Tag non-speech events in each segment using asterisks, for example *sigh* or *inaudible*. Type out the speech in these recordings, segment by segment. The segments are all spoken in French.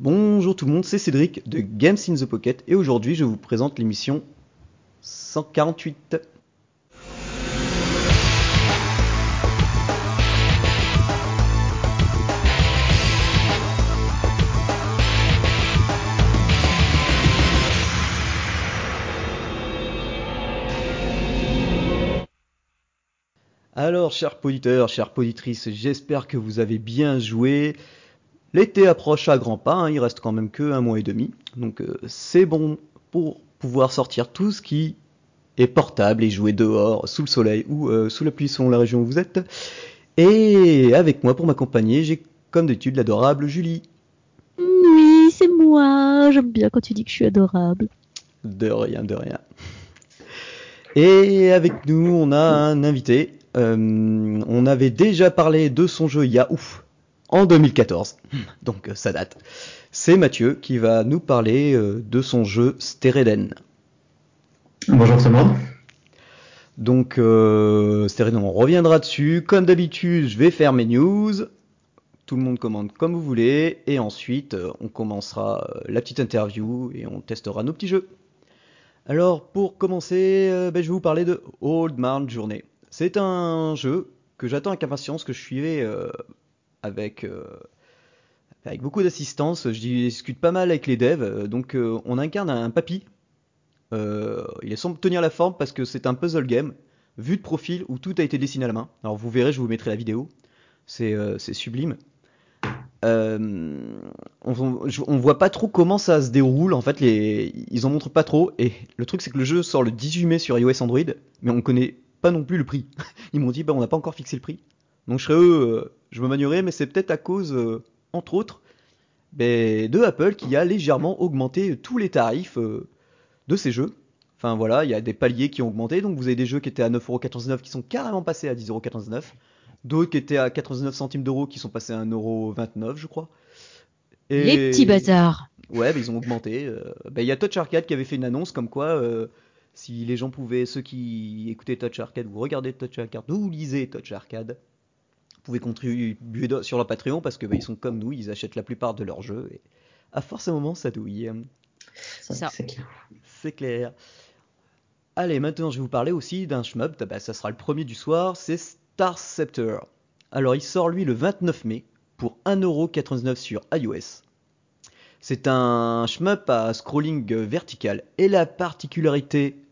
Bonjour tout le monde, c'est Cédric de Games in the Pocket et aujourd'hui je vous présente l'émission 148. Alors, chers auditeurs, chères auditrices, j'espère que vous avez bien joué. L'été approche à grands pas, hein, il reste quand même que un mois et demi, donc euh, c'est bon pour pouvoir sortir tout ce qui est portable et jouer dehors, sous le soleil ou euh, sous la pluie selon la région où vous êtes. Et avec moi pour m'accompagner, j'ai comme d'habitude l'adorable Julie. Oui, c'est moi. J'aime bien quand tu dis que je suis adorable. De rien, de rien. Et avec nous, on a un invité. Euh, on avait déjà parlé de son jeu il y a ouf, en 2014. Donc euh, ça date. C'est Mathieu qui va nous parler euh, de son jeu Stereden. Bonjour tout le monde. Donc euh, Stereden, on reviendra dessus. Comme d'habitude, je vais faire mes news. Tout le monde commande comme vous voulez. Et ensuite, euh, on commencera la petite interview et on testera nos petits jeux. Alors, pour commencer, euh, ben, je vais vous parler de Old Man Journey. C'est un jeu que j'attends avec impatience, que je suivais euh, avec, euh, avec beaucoup d'assistance. Je discute pas mal avec les devs. euh, Donc, euh, on incarne un papy. Il est semble tenir la forme parce que c'est un puzzle game, vu de profil où tout a été dessiné à la main. Alors, vous verrez, je vous mettrai la vidéo. C'est sublime. On, on voit pas trop comment ça se déroule. En fait, ils en montrent pas trop. Et le truc, c'est que le jeu sort le 18 mai sur iOS Android, mais on connaît pas non plus le prix. *laughs* Ils m'ont dit, bah, on n'a pas encore fixé le prix. Donc, je serais eux, je me manierais, mais c'est peut-être à cause, euh, entre autres, ben, de Apple qui a légèrement augmenté tous les tarifs euh, de ces jeux. Enfin voilà, il y a des paliers qui ont augmenté, donc vous avez des jeux qui étaient à 9,99€ qui sont carrément passés à 10,99€, d'autres qui étaient à 99 centimes d'euros qui sont passés à 1,29€ je crois. Et- Les petits bâtards. Ouais, bah, ils ont augmenté. euh, bah, Il y a Touch Arcade qui avait fait une annonce comme quoi euh, si les gens pouvaient, ceux qui écoutaient Touch Arcade ou regardaient Touch Arcade ou lisaient Touch Arcade, pouvaient contribuer sur leur Patreon parce que bah, ils sont comme nous, ils achètent la plupart de leurs jeux et à force un moment ça douille. C'est ça. C'est clair. C'est clair. Allez, maintenant je vais vous parler aussi d'un shmup, bah, ça sera le premier du soir, c'est Star Scepter. Alors il sort lui le 29 mai pour 1,99€ sur iOS. C'est un shmup à scrolling vertical et la particularité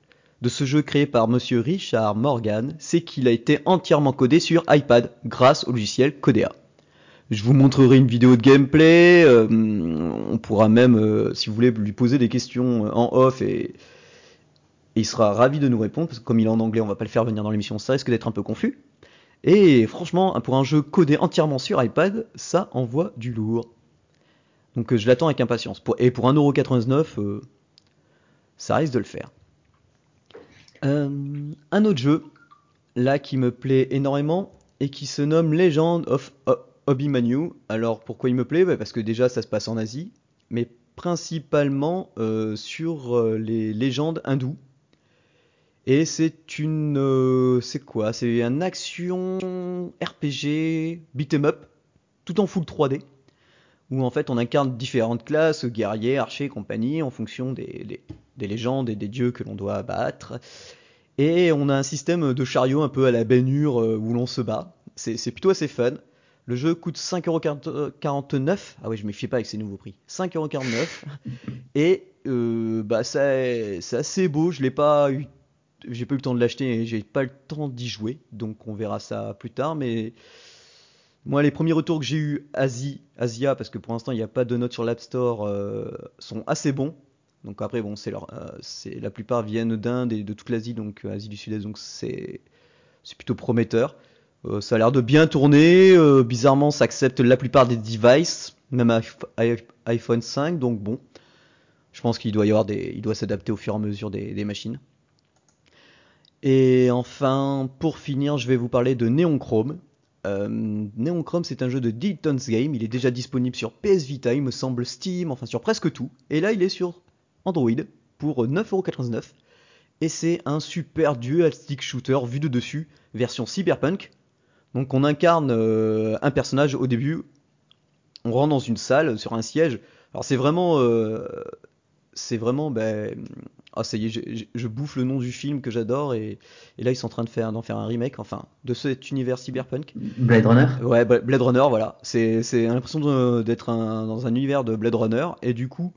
de ce jeu créé par monsieur Richard Morgan, c'est qu'il a été entièrement codé sur iPad grâce au logiciel Codea. Je vous montrerai une vidéo de gameplay, euh, on pourra même, euh, si vous voulez, lui poser des questions euh, en off et, il sera ravi de nous répondre, parce que comme il est en anglais, on va pas le faire venir dans l'émission, ça risque d'être un peu confus. Et franchement, pour un jeu codé entièrement sur iPad, ça envoie du lourd. Donc je l'attends avec impatience. Et pour 1,99€, euh, ça risque de le faire. Euh, un autre jeu, là, qui me plaît énormément, et qui se nomme Legend of Ho- Hobby Manu. Alors pourquoi il me plaît? Bah, Parce que déjà ça se passe en Asie, mais principalement euh, sur euh, les légendes hindoues. Et c'est une... c'est quoi? C'est un action RPG beat'em up, tout en full 3D, où en fait on incarne différentes classes, guerriers, archers, compagnie, en fonction des, des- des légendes et des dieux que l'on doit abattre. Et on a un système de chariot un peu à la bénure euh, où l'on se bat. C'est plutôt assez fun. Le jeu coûte 5,49€. Ah oui, je me méfie pas avec ces nouveaux prix. 5,49€. *laughs* Et euh, bah c'est c'est assez beau. Je l'ai pas eu, j'ai pas eu le temps de l'acheter et j'ai pas le temps d'y jouer. Donc on verra ça plus tard. Mais moi, les premiers retours que j'ai eu Asie, Asia, parce que pour l'instant il n'y a pas de notes sur l'App Store, euh, sont assez bons. Donc après bon, euh, c'est la plupart viennent d'Inde et de toute l'Asie, donc euh, Asie du Sud-Est, donc c'est plutôt prometteur. Ça a l'air de bien tourner. bizarrement, ça accepte la plupart des devices, même iPh- iPh- iPhone 5. Donc bon, je pense qu'il doit y avoir des, il doit s'adapter au fur et à mesure des, des machines. Et enfin, pour finir, je vais vous parler de Neon Chrome. Euh, Neon Chrome, c'est un jeu de Dilton's Game. Il est déjà disponible sur PS Vita, il me semble Steam, enfin sur presque tout. Et là, il est sur Android pour 9,99€. Et c'est un super dual stick shooter vu de dessus, version cyberpunk. Donc on incarne euh, un personnage au début, on rentre dans une salle sur un siège, Alors c'est vraiment, euh, c'est vraiment, ben, ah ça y est, je, je, bouffe le nom du film que j'adore et, et, là ils sont en train de faire, d'en faire un remake, enfin, de cet univers cyberpunk. Blade Runner. Ouais, Blade Runner, voilà. C'est, c'est l'impression d'être dans un univers de Blade Runner et du coup,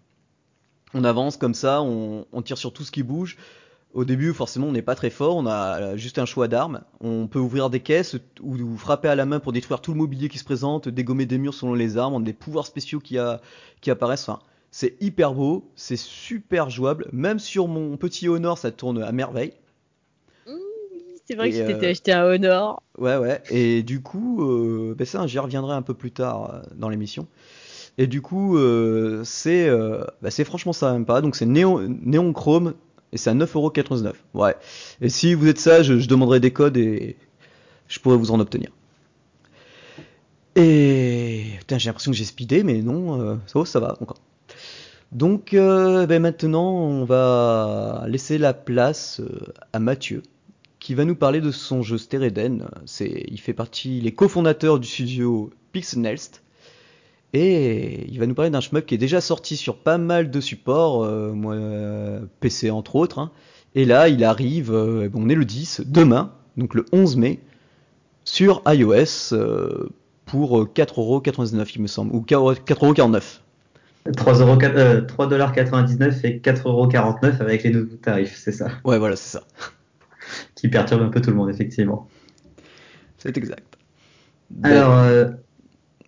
on avance comme ça, on, on tire sur tout ce qui bouge. Au début, forcément, on n'est pas très fort, on a juste un choix d'armes. On peut ouvrir des caisses ou, frapper à la main pour détruire tout le mobilier qui se présente, dégommer des murs selon les armes, on a des pouvoirs spéciaux qui, a, qui apparaissent. Enfin, c'est hyper beau, c'est super jouable. Même sur mon petit Honor, ça tourne à merveille. Mmh, c'est vrai que je t'étais acheté un Honor. Ouais, ouais. Et du coup, euh, ben ça, j'y reviendrai un peu plus tard euh, dans l'émission. Et du coup, euh, c'est euh, bah, franchement ça même pas. Donc c'est Néon, Néon Chrome et c'est à 9,99€. Ouais. Et si vous êtes sage, je demanderai des codes et je pourrais vous en obtenir. Et putain, j'ai l'impression que j'ai speedé, mais non, euh, ça, ça va encore. Donc euh, ben maintenant, on va laisser la place euh, à Mathieu, qui va nous parler de son jeu Stereden. Il fait partie, il est cofondateur du studio Pixelnest. Et il va nous parler d'un shmup qui est déjà sorti sur pas mal de supports, euh, PC entre autres. Hein. Et là, il arrive, on est le 10, demain, donc le 11 mai, sur iOS pour 4,99€ il me semble, ou 4,49€. 3,99€ et 4,49€ avec les nouveaux tarifs, c'est ça? Ouais, voilà, c'est ça. *laughs* Qui perturbe un peu tout le monde, effectivement. C'est exact. Alors,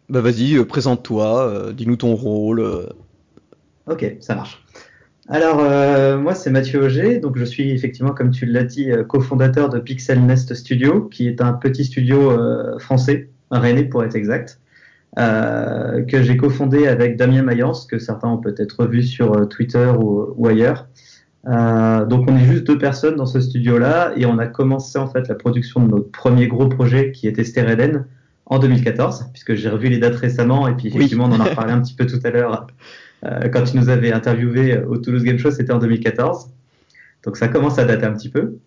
bah vas-y, euh, présente-toi, euh, dis-nous ton rôle. Euh. Ok, ça marche. Alors, moi, c'est Mathieu Auger. Donc, je suis effectivement, comme tu l'as dit, cofondateur de Pixel Nest Studio, qui est un petit studio français, un Rennais pour être exact, que j'ai cofondé avec Damien Mayence, que certains ont peut-être vu sur Twitter ou, ailleurs. donc, on est juste deux personnes dans ce studio-là, et on a commencé en fait la production de notre premier gros projet, qui était Stereden, en 2014, puisque j'ai revu les dates récemment, et puis effectivement, on en a reparlé un petit peu tout à l'heure euh, quand tu nous avais interviewé au Toulouse Game Show, c'était en 2014. Donc ça commence à dater un petit peu.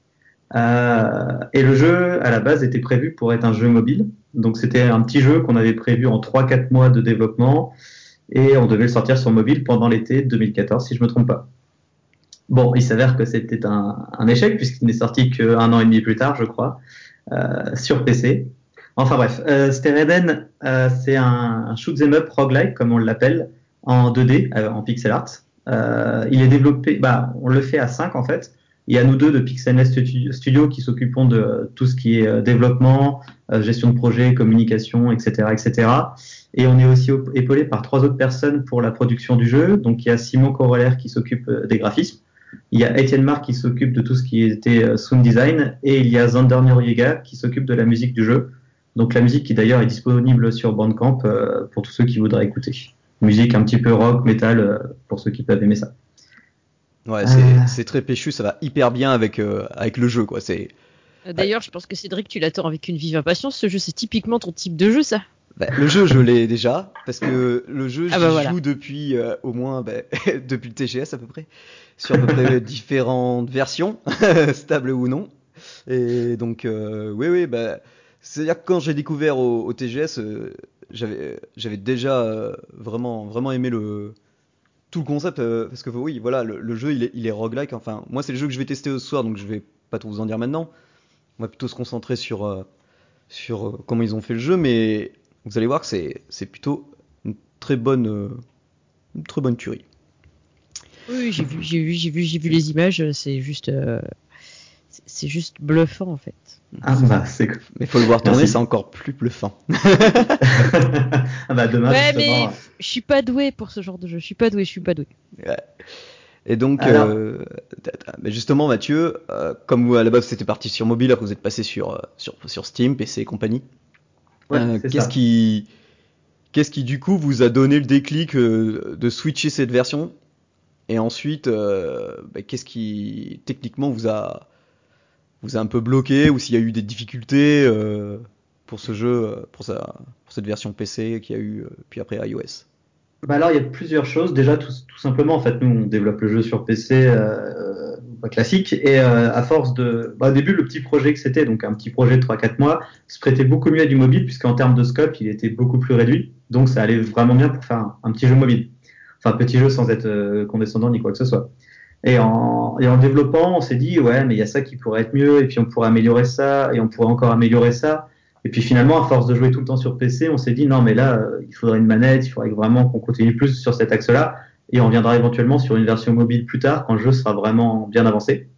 Euh, et le jeu, à la base, était prévu pour être un jeu mobile. Donc c'était un petit jeu qu'on avait prévu en 3-4 mois de développement, et on devait le sortir sur mobile pendant l'été 2014, si je me trompe pas. Bon, il s'avère que c'était un, un, échec, puisqu'il n'est sorti qu'un an et demi plus tard, je crois, euh, sur PC. Enfin bref, euh, Stereden, euh, c'est un, un shoot 'em up roguelike, comme on l'appelle, en 2D, euh, en pixel art. Euh, il est développé, bah, on le fait à 5 en fait. Y a nous deux de Pixel Studio qui s'occupons de tout ce qui est euh, développement, gestion de projet, communication, etc., etc. Et on est aussi épaulé par trois autres personnes pour la production du jeu. Donc il y a Simon Corollaire qui s'occupe des graphismes. Il y a Etienne Marc qui s'occupe de tout ce qui était sound design et il y a Zander Noriega qui s'occupe de la musique du jeu. Donc la musique qui d'ailleurs est disponible sur Bandcamp euh, pour tous ceux qui voudraient écouter. Musique un petit peu rock, metal, euh, pour ceux qui peuvent aimer ça. Ouais, c'est très péchu, ça va hyper bien avec, euh, avec le jeu, quoi. C'est. D'ailleurs, je pense que Cédric, tu l'attends avec une vive impatience. Ce jeu, c'est typiquement ton type de jeu, ça. Bah, le jeu, je l'ai déjà, parce que le jeu, ah bah joue depuis au moins bah, *laughs* depuis le TGS à peu près, sur à peu près *laughs* différentes versions, *laughs* stables ou non. Et donc, oui, oui, bah, c'est-à-dire que quand j'ai découvert au, TGS, euh, j'avais, j'avais déjà euh, vraiment, vraiment aimé le, tout le concept, euh, parce que oui, voilà, le, jeu il est, roguelike. Enfin, moi c'est le jeu que je vais tester ce soir, donc je vais pas tout vous en dire maintenant. On va plutôt se concentrer sur, sur comment ils ont fait le jeu, mais vous allez voir que c'est, c'est plutôt une très bonne, une très bonne tuerie. Oui, j'ai vu, j'ai vu, j'ai vu, j'ai vu les images. C'est juste, c'est juste bluffant en fait. Ah bah c'est Mais faut le voir tourner, c'est encore plus bluffant. *laughs* ah bah demain. Ouais, mais je suis pas doué pour ce genre de jeu. Je suis pas doué, je suis pas doué. Et donc, euh, justement, Mathieu, euh, comme vous à la base c'était parti sur mobile, après vous êtes passé sur, euh, sur, sur Steam, PC et compagnie. Ouais, qu'est-ce qui, qu'est-ce qui du coup vous a donné le déclic de switcher cette version? Et ensuite, bah, qu'est-ce qui techniquement vous a vous a un peu bloqué ou s'il y a eu des difficultés euh, pour ce jeu, euh, pour, sa, pour cette version PC qui a eu euh, puis après iOS? Bah alors il y a plusieurs choses. Déjà tout, simplement en fait nous on développe le jeu sur PC classique et à force de bah, au début le petit projet que c'était donc un petit projet de 3-4 mois se prêtait beaucoup mieux à du mobile puisqu'en termes de scope il était beaucoup plus réduit donc ça allait vraiment bien pour faire un petit jeu mobile. enfin petit jeu sans être condescendant ni quoi que ce soit. Et en, et en développant, on s'est dit ouais, mais il y a ça qui pourrait être mieux, et puis on pourrait améliorer ça, et on pourrait encore améliorer ça. Et puis finalement, à force de jouer tout le temps sur PC, on s'est dit non, mais là, il faudrait une manette, il faudrait vraiment qu'on continue plus sur cet axe-là, et on viendra éventuellement sur une version mobile plus tard quand le jeu sera vraiment bien avancé.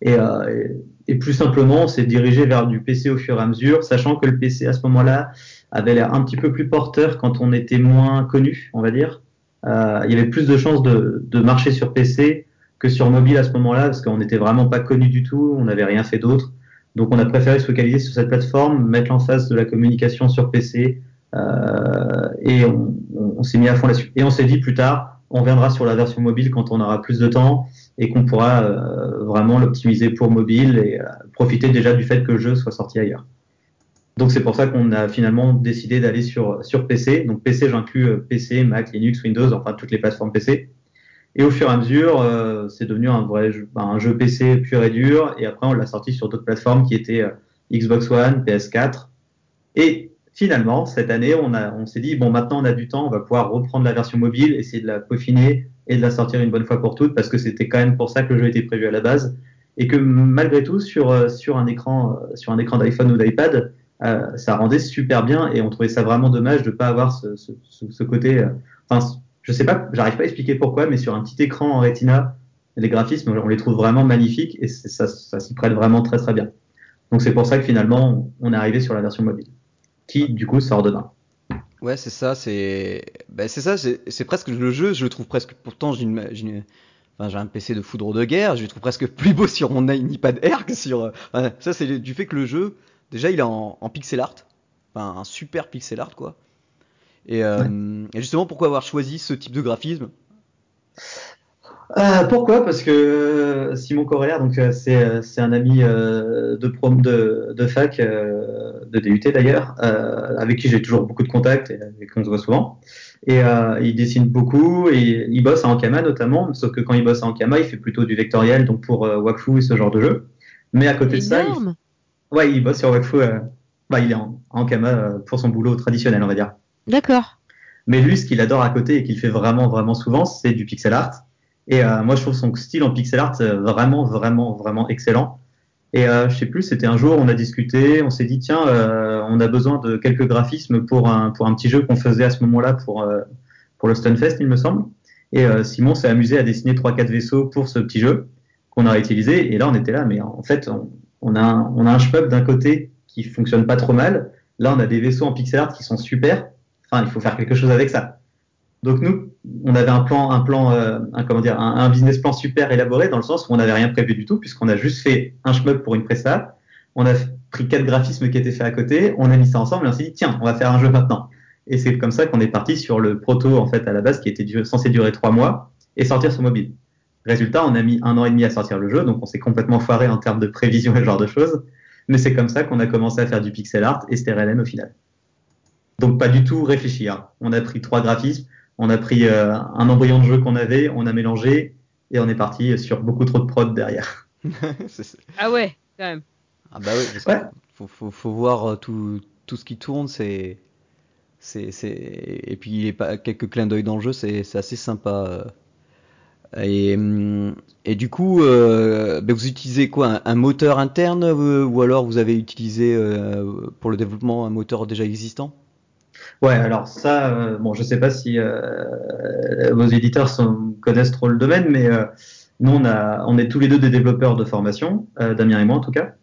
Et, euh, et plus simplement, on s'est dirigé vers du PC au fur et à mesure, sachant que le PC à ce moment-là avait l'air un petit peu plus porteur quand on était moins connu, on va dire. Euh, il y avait plus de chances de, marcher sur PC que sur mobile à ce moment-là, parce qu'on n'était vraiment pas connu du tout, on n'avait rien fait d'autre. Donc on a préféré se focaliser sur cette plateforme, mettre en face de la communication sur PC, euh, et on, s'est mis à fond là-dessus. Et on s'est dit plus tard, on viendra sur la version mobile quand on aura plus de temps et qu'on pourra euh, vraiment l'optimiser pour mobile et profiter déjà du fait que le jeu soit sorti ailleurs. Donc c'est pour ça qu'on a finalement décidé d'aller sur, sur PC. Donc PC, j'inclus euh, PC, Mac, Linux, Windows, enfin toutes les plateformes PC. Et au fur et à mesure, euh, c'est devenu un vrai jeu, ben, un jeu PC pur et dur. Et après, on l'a sorti sur d'autres plateformes qui étaient euh, Xbox One, PS4. Et finalement, cette année, on, a, on s'est dit, bon, maintenant on a du temps, on va pouvoir reprendre la version mobile, essayer de la peaufiner et de la sortir une bonne fois pour toutes, parce que c'était quand même pour ça que le jeu était prévu à la base. Et que malgré tout, sur, sur un écran, sur un écran d'iPhone ou d'iPad, euh, ça rendait super bien et on trouvait ça vraiment dommage de pas avoir ce, ce, ce côté. Euh, enfin, je sais pas, j'arrive pas à expliquer pourquoi, mais sur un petit écran en Retina, les graphismes, on les trouve vraiment magnifiques et ça, ça s'y prête vraiment très très bien. Donc c'est pour ça que finalement, on est arrivé sur la version mobile, qui du coup sort demain. Ouais, c'est ça, c'est, ben, c'est ça, c'est presque le jeu, je le trouve presque. Pourtant, j'ai une, Enfin, j'ai un PC de foudre de guerre, je le trouve presque plus beau sur mon iPad Air que sur. Enfin, ça, c'est du fait que le jeu, Déjà, il est en, en, pixel art, enfin un super pixel art quoi. Et, euh, ouais. et, justement, pourquoi avoir choisi ce type de graphisme? Euh, Pourquoi? Parce que euh, Simon Correllaire, donc c'est c'est un ami de prom de, de fac de DUT d'ailleurs, avec qui j'ai toujours beaucoup de contacts et avec qui on se voit souvent. Et il dessine beaucoup et il bosse à Ankama notamment, sauf que quand il bosse à Ankama, il fait plutôt du vectoriel, donc pour Wakfu et ce genre de jeu. Mais à côté de ça, il, Ouais, il bosse sur Wakfu. Euh, bah, il est en, en Kama euh, pour son boulot traditionnel, on va dire. D'accord. Mais lui, ce qu'il adore à côté et qu'il fait vraiment, vraiment souvent, c'est du pixel art. Et euh, moi, je trouve son style en pixel art euh, vraiment, vraiment, vraiment excellent. Et euh, je sais plus, c'était un jour, on a discuté, on s'est dit tiens, euh, on a besoin de quelques graphismes pour un pour un petit jeu qu'on faisait à ce moment-là pour euh, pour le Stunfest, il me semble. Et Simon s'est amusé à dessiner trois quatre vaisseaux pour ce petit jeu qu'on a utilisé. Et là, on était là, mais en fait, on, on a un, on a un d'un côté qui fonctionne pas trop mal. Là, on a des vaisseaux en pixel art qui sont super. Enfin, il faut faire quelque chose avec ça. Donc nous, on avait un plan, un plan, euh, un, comment dire, un, un, business plan super élaboré dans le sens où on n'avait rien prévu du tout puisqu'on a juste fait un shmup pour une presta. On a pris quatre graphismes qui étaient faits à côté, on a mis ça ensemble et on s'est dit tiens, on va faire un jeu maintenant. Et c'est comme ça qu'on est parti sur le proto en fait à la base qui était censé durer trois mois et sortir sur mobile. Résultat, on a mis un an et demi à sortir le jeu, donc on s'est complètement foiré en termes de prévision et ce genre de choses. Mais c'est comme ça qu'on a commencé à faire du pixel art et STRLM au final. Donc pas du tout réfléchir. Hein. On a pris trois graphismes, on a pris euh, un embryon de jeu qu'on avait, on a mélangé et on est parti sur beaucoup trop de prod derrière. *laughs* *laughs* ah ouais, quand même. Ah bah oui, parce ouais. faut, faut, faut, voir euh, tout, tout ce qui tourne, c'est c'est et puis il est pas quelques clins d'œil dans le jeu, c'est assez sympa. Euh. Et, du coup, euh, ben vous utilisez quoi un, moteur interne euh, ou alors vous avez utilisé pour le développement un moteur déjà existant? Ouais, alors ça, bon, je sais pas si vos éditeurs connaissent trop le domaine, mais nous, on, a, on est tous les deux des développeurs de formation, Damien et moi en tout cas.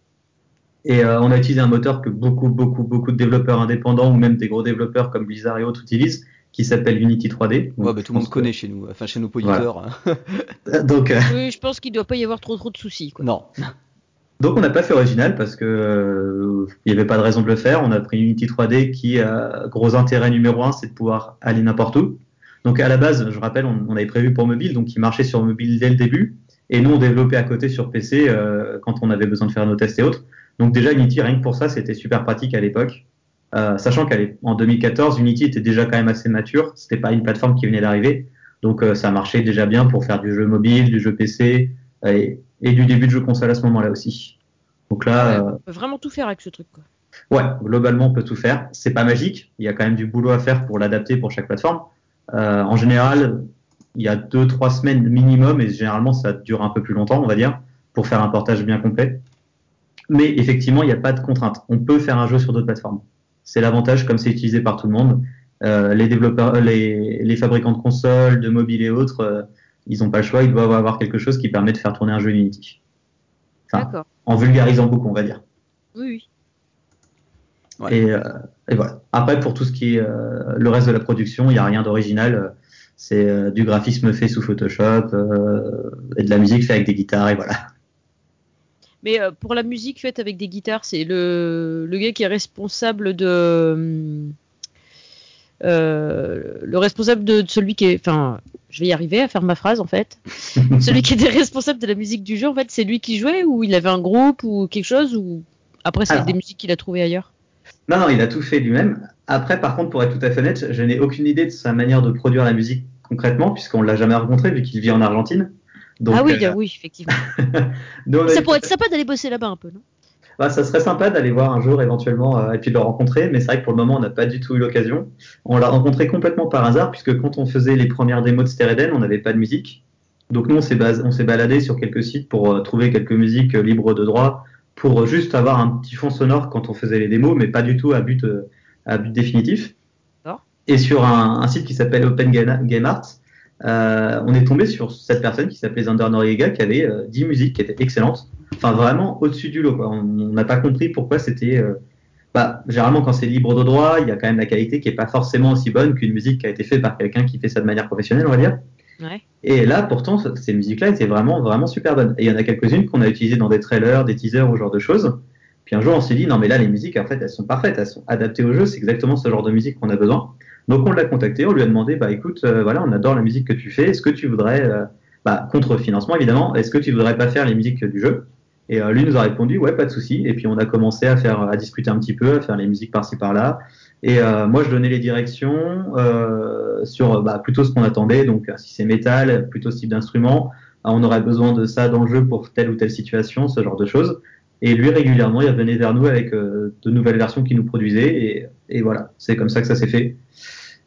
Et on a utilisé un moteur que beaucoup, beaucoup, beaucoup de développeurs indépendants ou même des gros développeurs comme Blizzard et autres utilisent, qui s'appelle Unity 3D. Ouais, bah, tout le monde connaît chez nous, enfin chez nos auditeurs. Voilà. *laughs* Donc, euh... oui, je pense qu'il ne doit pas y avoir trop trop de soucis. Quoi. Non. *laughs* Donc on n'a pas fait original parce que euh, il n'y avait pas de raison de le faire. On a pris Unity 3D qui a gros intérêt numéro un, c'est de pouvoir aller n'importe où. Donc à la base, je rappelle, on, on, avait prévu pour mobile, donc il marchait sur mobile dès le début, et nous on développait à côté sur PC euh, quand on avait besoin de faire nos tests et autres. Donc déjà Unity, rien que pour ça, c'était super pratique à l'époque. Euh, sachant qu'en 2014, Unity était déjà quand même assez mature. C'était pas une plateforme qui venait d'arriver, donc euh, ça marchait déjà bien pour faire du jeu mobile, du jeu PC euh, et, et, du début de jeu console à ce moment-là aussi. Donc là, ouais, on peut vraiment tout faire avec ce truc. Quoi. Ouais, globalement on peut tout faire. C'est pas magique. Il y a quand même du boulot à faire pour l'adapter pour chaque plateforme. en général, il y a deux, trois semaines minimum, et généralement ça dure un peu plus longtemps, on va dire, pour faire un portage bien complet. Mais effectivement, il n'y a pas de contrainte. On peut faire un jeu sur d'autres plateformes. C'est l'avantage, comme c'est utilisé par tout le monde. Euh, les développeurs, les, les, fabricants de consoles, de mobiles et autres, euh, ils n'ont pas le choix. Ils doivent avoir quelque chose qui permet de faire tourner un jeu Unity. Enfin, en vulgarisant beaucoup, on va dire. Oui, oui. Et, euh, et, voilà. Après, pour tout ce qui est euh, le reste de la production, il n'y a rien d'original. C'est euh, du graphisme fait sous Photoshop et de la musique faite avec des guitares et voilà. Mais pour la musique faite avec des guitares, c'est le, le gars qui est responsable de euh, le responsable de, celui qui est, enfin, je vais y arriver à faire ma phrase en fait. *laughs* celui qui était responsable de la musique du jeu, en fait, c'est lui qui jouait ou il avait un groupe ou quelque chose ou après c'est des musiques qu'il a trouvées ailleurs? Non, non, il a tout fait lui-même. Après, par contre, pour être tout à fait honnête, je n'ai aucune idée de sa manière de produire la musique concrètement, puisqu'on l'a jamais rencontré vu qu'il vit en Argentine. Donc, ah oui, euh... oui, effectivement. *laughs* ça pourrait être sympa d'aller bosser là-bas un peu, non? Bah, ça serait sympa d'aller voir un jour éventuellement euh, et puis de le rencontrer, mais c'est vrai que pour le moment on n'a pas du tout eu l'occasion. On l'a rencontré complètement par hasard puisque quand on faisait les premières démos de Stereden, on n'avait pas de musique. Donc nous on s'est, on s'est baladé sur quelques sites pour euh, trouver quelques musiques euh, libres de droit pour juste avoir un petit fond sonore quand on faisait les démos, mais pas du tout à but, à but définitif. Et sur un, un, site qui s'appelle Open Game Art, euh, on est tombé sur cette personne qui s'appelait Zander Noriega qui avait euh, 10 musiques qui étaient excellentes enfin vraiment au-dessus du lot. Quoi. On n'a pas compris pourquoi c'était. Euh... Bah, généralement, quand c'est libre de droit, il y a quand même la qualité qui est pas forcément aussi bonne qu'une musique qui a été faite par quelqu'un qui fait ça de manière professionnelle, on va dire. Ouais. Et là, pourtant, ces musiques-là étaient vraiment, vraiment super bonnes. Et il y en a quelques-unes qu'on a utilisées dans des trailers, des teasers ou ce genre de choses. Puis un jour, on s'est dit, non, mais là, les musiques, en fait, elles sont parfaites, elles sont adaptées au jeu, c'est exactement ce genre de musique qu'on a besoin. Donc, on l'a contacté, on lui a demandé, bah, écoute, euh, voilà, on adore la musique que tu fais, est-ce que tu voudrais, euh, bah, contre financement, évidemment, est-ce que tu voudrais pas faire les musiques du jeu? Et euh, lui nous a répondu ouais pas de souci. Et puis on a commencé à faire à discuter un petit peu, à faire les musiques par-ci par-là. Et euh, moi je donnais les directions euh, sur bah, plutôt ce qu'on attendait. Donc si c'est métal, plutôt ce type d'instrument, on aurait besoin de ça dans le jeu pour telle ou telle situation, ce genre de choses. Et lui régulièrement il revenait vers nous avec de nouvelles versions qu'il nous produisait. Et, et voilà, c'est comme ça que ça s'est fait.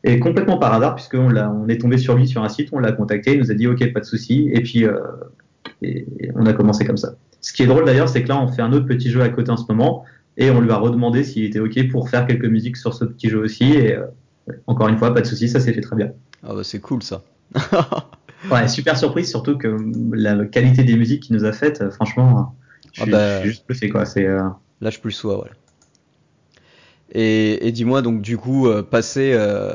Et complètement par hasard, puisqu'on on est tombé sur lui sur un site, on l'a contacté, il nous a dit ok, pas de souci, et puis et on a commencé comme ça. Ce qui est drôle d'ailleurs, c'est que là, on fait un autre petit jeu à côté en ce moment, et on lui a redemandé s'il était OK pour faire quelques musiques sur ce petit jeu aussi. Et euh, encore une fois, pas de souci, ça s'est fait très bien. Ah bah c'est cool ça. *laughs* ouais, super surprise, surtout que la qualité des musiques qu'il nous a faites, euh, franchement, je, ah suis, bah, juste bluffé quoi. C'est euh... lâche plus soi, voilà. Et, dis-moi donc du coup, euh, passer euh,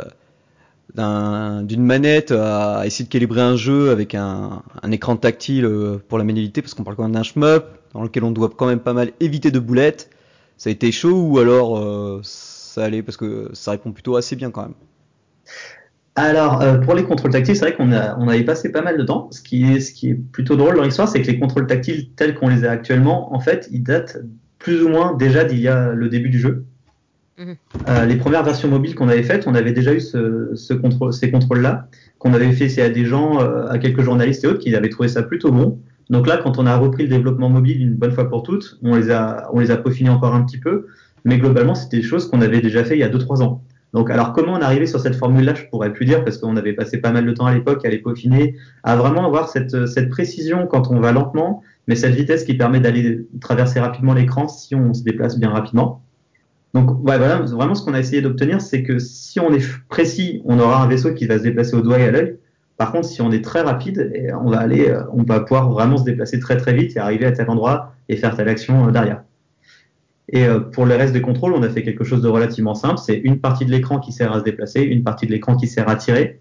d'une manette à essayer de calibrer un jeu avec un, écran tactile euh, pour la maniabilité, parce qu'on parle quand même d'un shmup dans lequel on doit quand même pas mal éviter de boulettes. Ça a été chaud ou alors ça allait parce que ça répond plutôt assez bien quand même? Alors pour les contrôles tactiles, c'est vrai qu'on on avait passé pas mal de temps. Ce qui est plutôt drôle dans l'histoire, c'est que les contrôles tactiles tels qu'on les a actuellement, en fait, ils datent plus ou moins déjà d'il y a le début du jeu. Mhm. Euh, les premières versions mobiles qu'on avait faites, on avait déjà eu ces contrôles-là, qu'on avait fait à des gens, euh, à quelques journalistes et autres, qui avaient trouvé ça plutôt bon. Donc là, quand on a repris le développement mobile une bonne fois pour toutes, on les a, on les a peaufinés encore un petit peu, mais globalement, c'était des choses qu'on avait déjà fait il y a 2-3 ans. Donc, alors comment on est sur cette formule-là, je pourrais plus dire parce qu'on avait passé pas mal de temps à l'époque à les peaufiner, à vraiment avoir cette précision quand on va lentement, mais cette vitesse qui permet d'aller traverser rapidement l'écran si on se déplace bien rapidement. Donc ouais, voilà, vraiment ce qu'on a essayé d'obtenir, c'est que si on est précis, on aura un vaisseau qui va se déplacer au doigt et à l'œil. Par contre, si on est très rapide, on va aller, euh, on va pouvoir vraiment se déplacer très très vite et arriver à tel endroit et faire telle action euh, derrière. Et euh, pour le reste des contrôles, on a fait quelque chose de relativement simple. C'est une partie de l'écran qui sert à se déplacer, une partie de l'écran qui sert à tirer,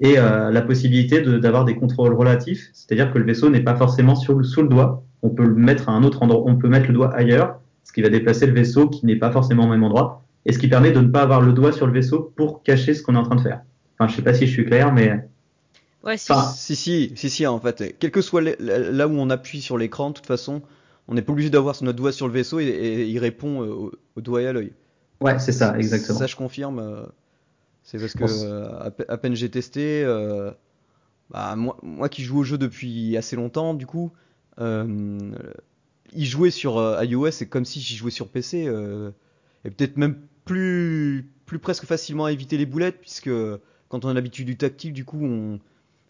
et la possibilité d'avoir des contrôles relatifs, c'est-à-dire que le vaisseau n'est pas forcément sous le doigt. On peut le mettre à un autre endroit, on peut mettre le doigt ailleurs qui va déplacer le vaisseau qui n'est pas forcément au même endroit, et ce qui permet de ne pas avoir le doigt sur le vaisseau pour cacher ce qu'on est en train de faire. Enfin, je sais pas si je suis clair, mais... Ouais, si. si, si, si, si, en fait, quel que soit là où on appuie sur l'écran, de toute façon, on n'est pas obligé d'avoir notre doigt sur le vaisseau et, il répond au, doigt et à l'œil. Ouais, c'est ça, exactement. Ça, je confirme. Euh, c'est parce que euh, à, peine j'ai testé, euh, bah, moi, moi qui joue au jeu depuis assez longtemps, du coup, y jouer sur euh, iOS, c'est comme si j'y jouais sur PC. Euh, et peut-être même plus, plus presque facilement à éviter les boulettes, puisque quand on a l'habitude du tactile, du coup, on.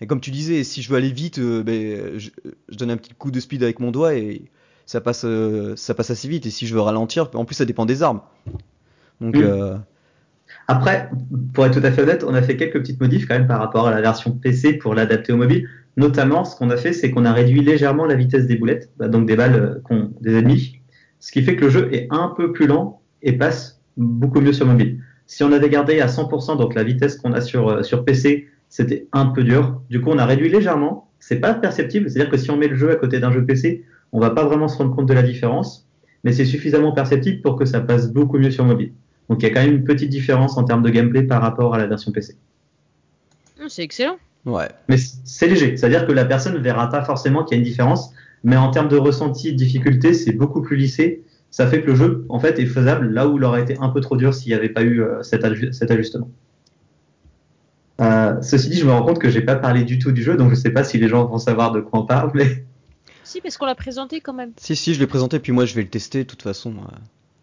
Et comme tu disais, si je veux aller vite, euh, ben, je, je, donne un petit coup de speed avec mon doigt et ça passe, euh, ça passe assez vite. Et si je veux ralentir, en plus, ça dépend des armes. Donc. Euh... Après, pour être tout à fait honnête, on a fait quelques petites modifs quand même par rapport à la version PC pour l'adapter au mobile. Notamment, ce qu'on a fait, c'est qu'on a réduit légèrement la vitesse des boulettes, bah, donc des balles euh, des ennemis, ce qui fait que le jeu est un peu plus lent et passe beaucoup mieux sur mobile. Si on avait gardé à 100% donc la vitesse qu'on a sur, euh, sur PC, c'était un peu dur. Du coup, on a réduit légèrement. C'est pas perceptible, c'est-à-dire que si on met le jeu à côté d'un jeu PC, on va pas vraiment se rendre compte de la différence, mais c'est suffisamment perceptible pour que ça passe beaucoup mieux sur mobile. Donc il y a quand même une petite différence en termes de gameplay par rapport à la version PC. C'est excellent. Ouais. Mais c'est léger, c'est-à-dire que la personne ne verra pas forcément qu'il y a une différence, mais en termes de ressenti, de difficulté, c'est beaucoup plus lissé. Ça fait que le jeu, en fait, est faisable là où il aurait été un peu trop dur s'il n'y avait pas eu euh, cet, cet, ajustement. Euh, ceci dit, je me rends compte que j'ai pas parlé du tout du jeu, donc je sais pas si les gens vont savoir de quoi on parle, mais. *laughs* Si, parce qu'on l'a présenté quand même. Si, si, je l'ai présenté, puis moi je vais le tester de toute façon.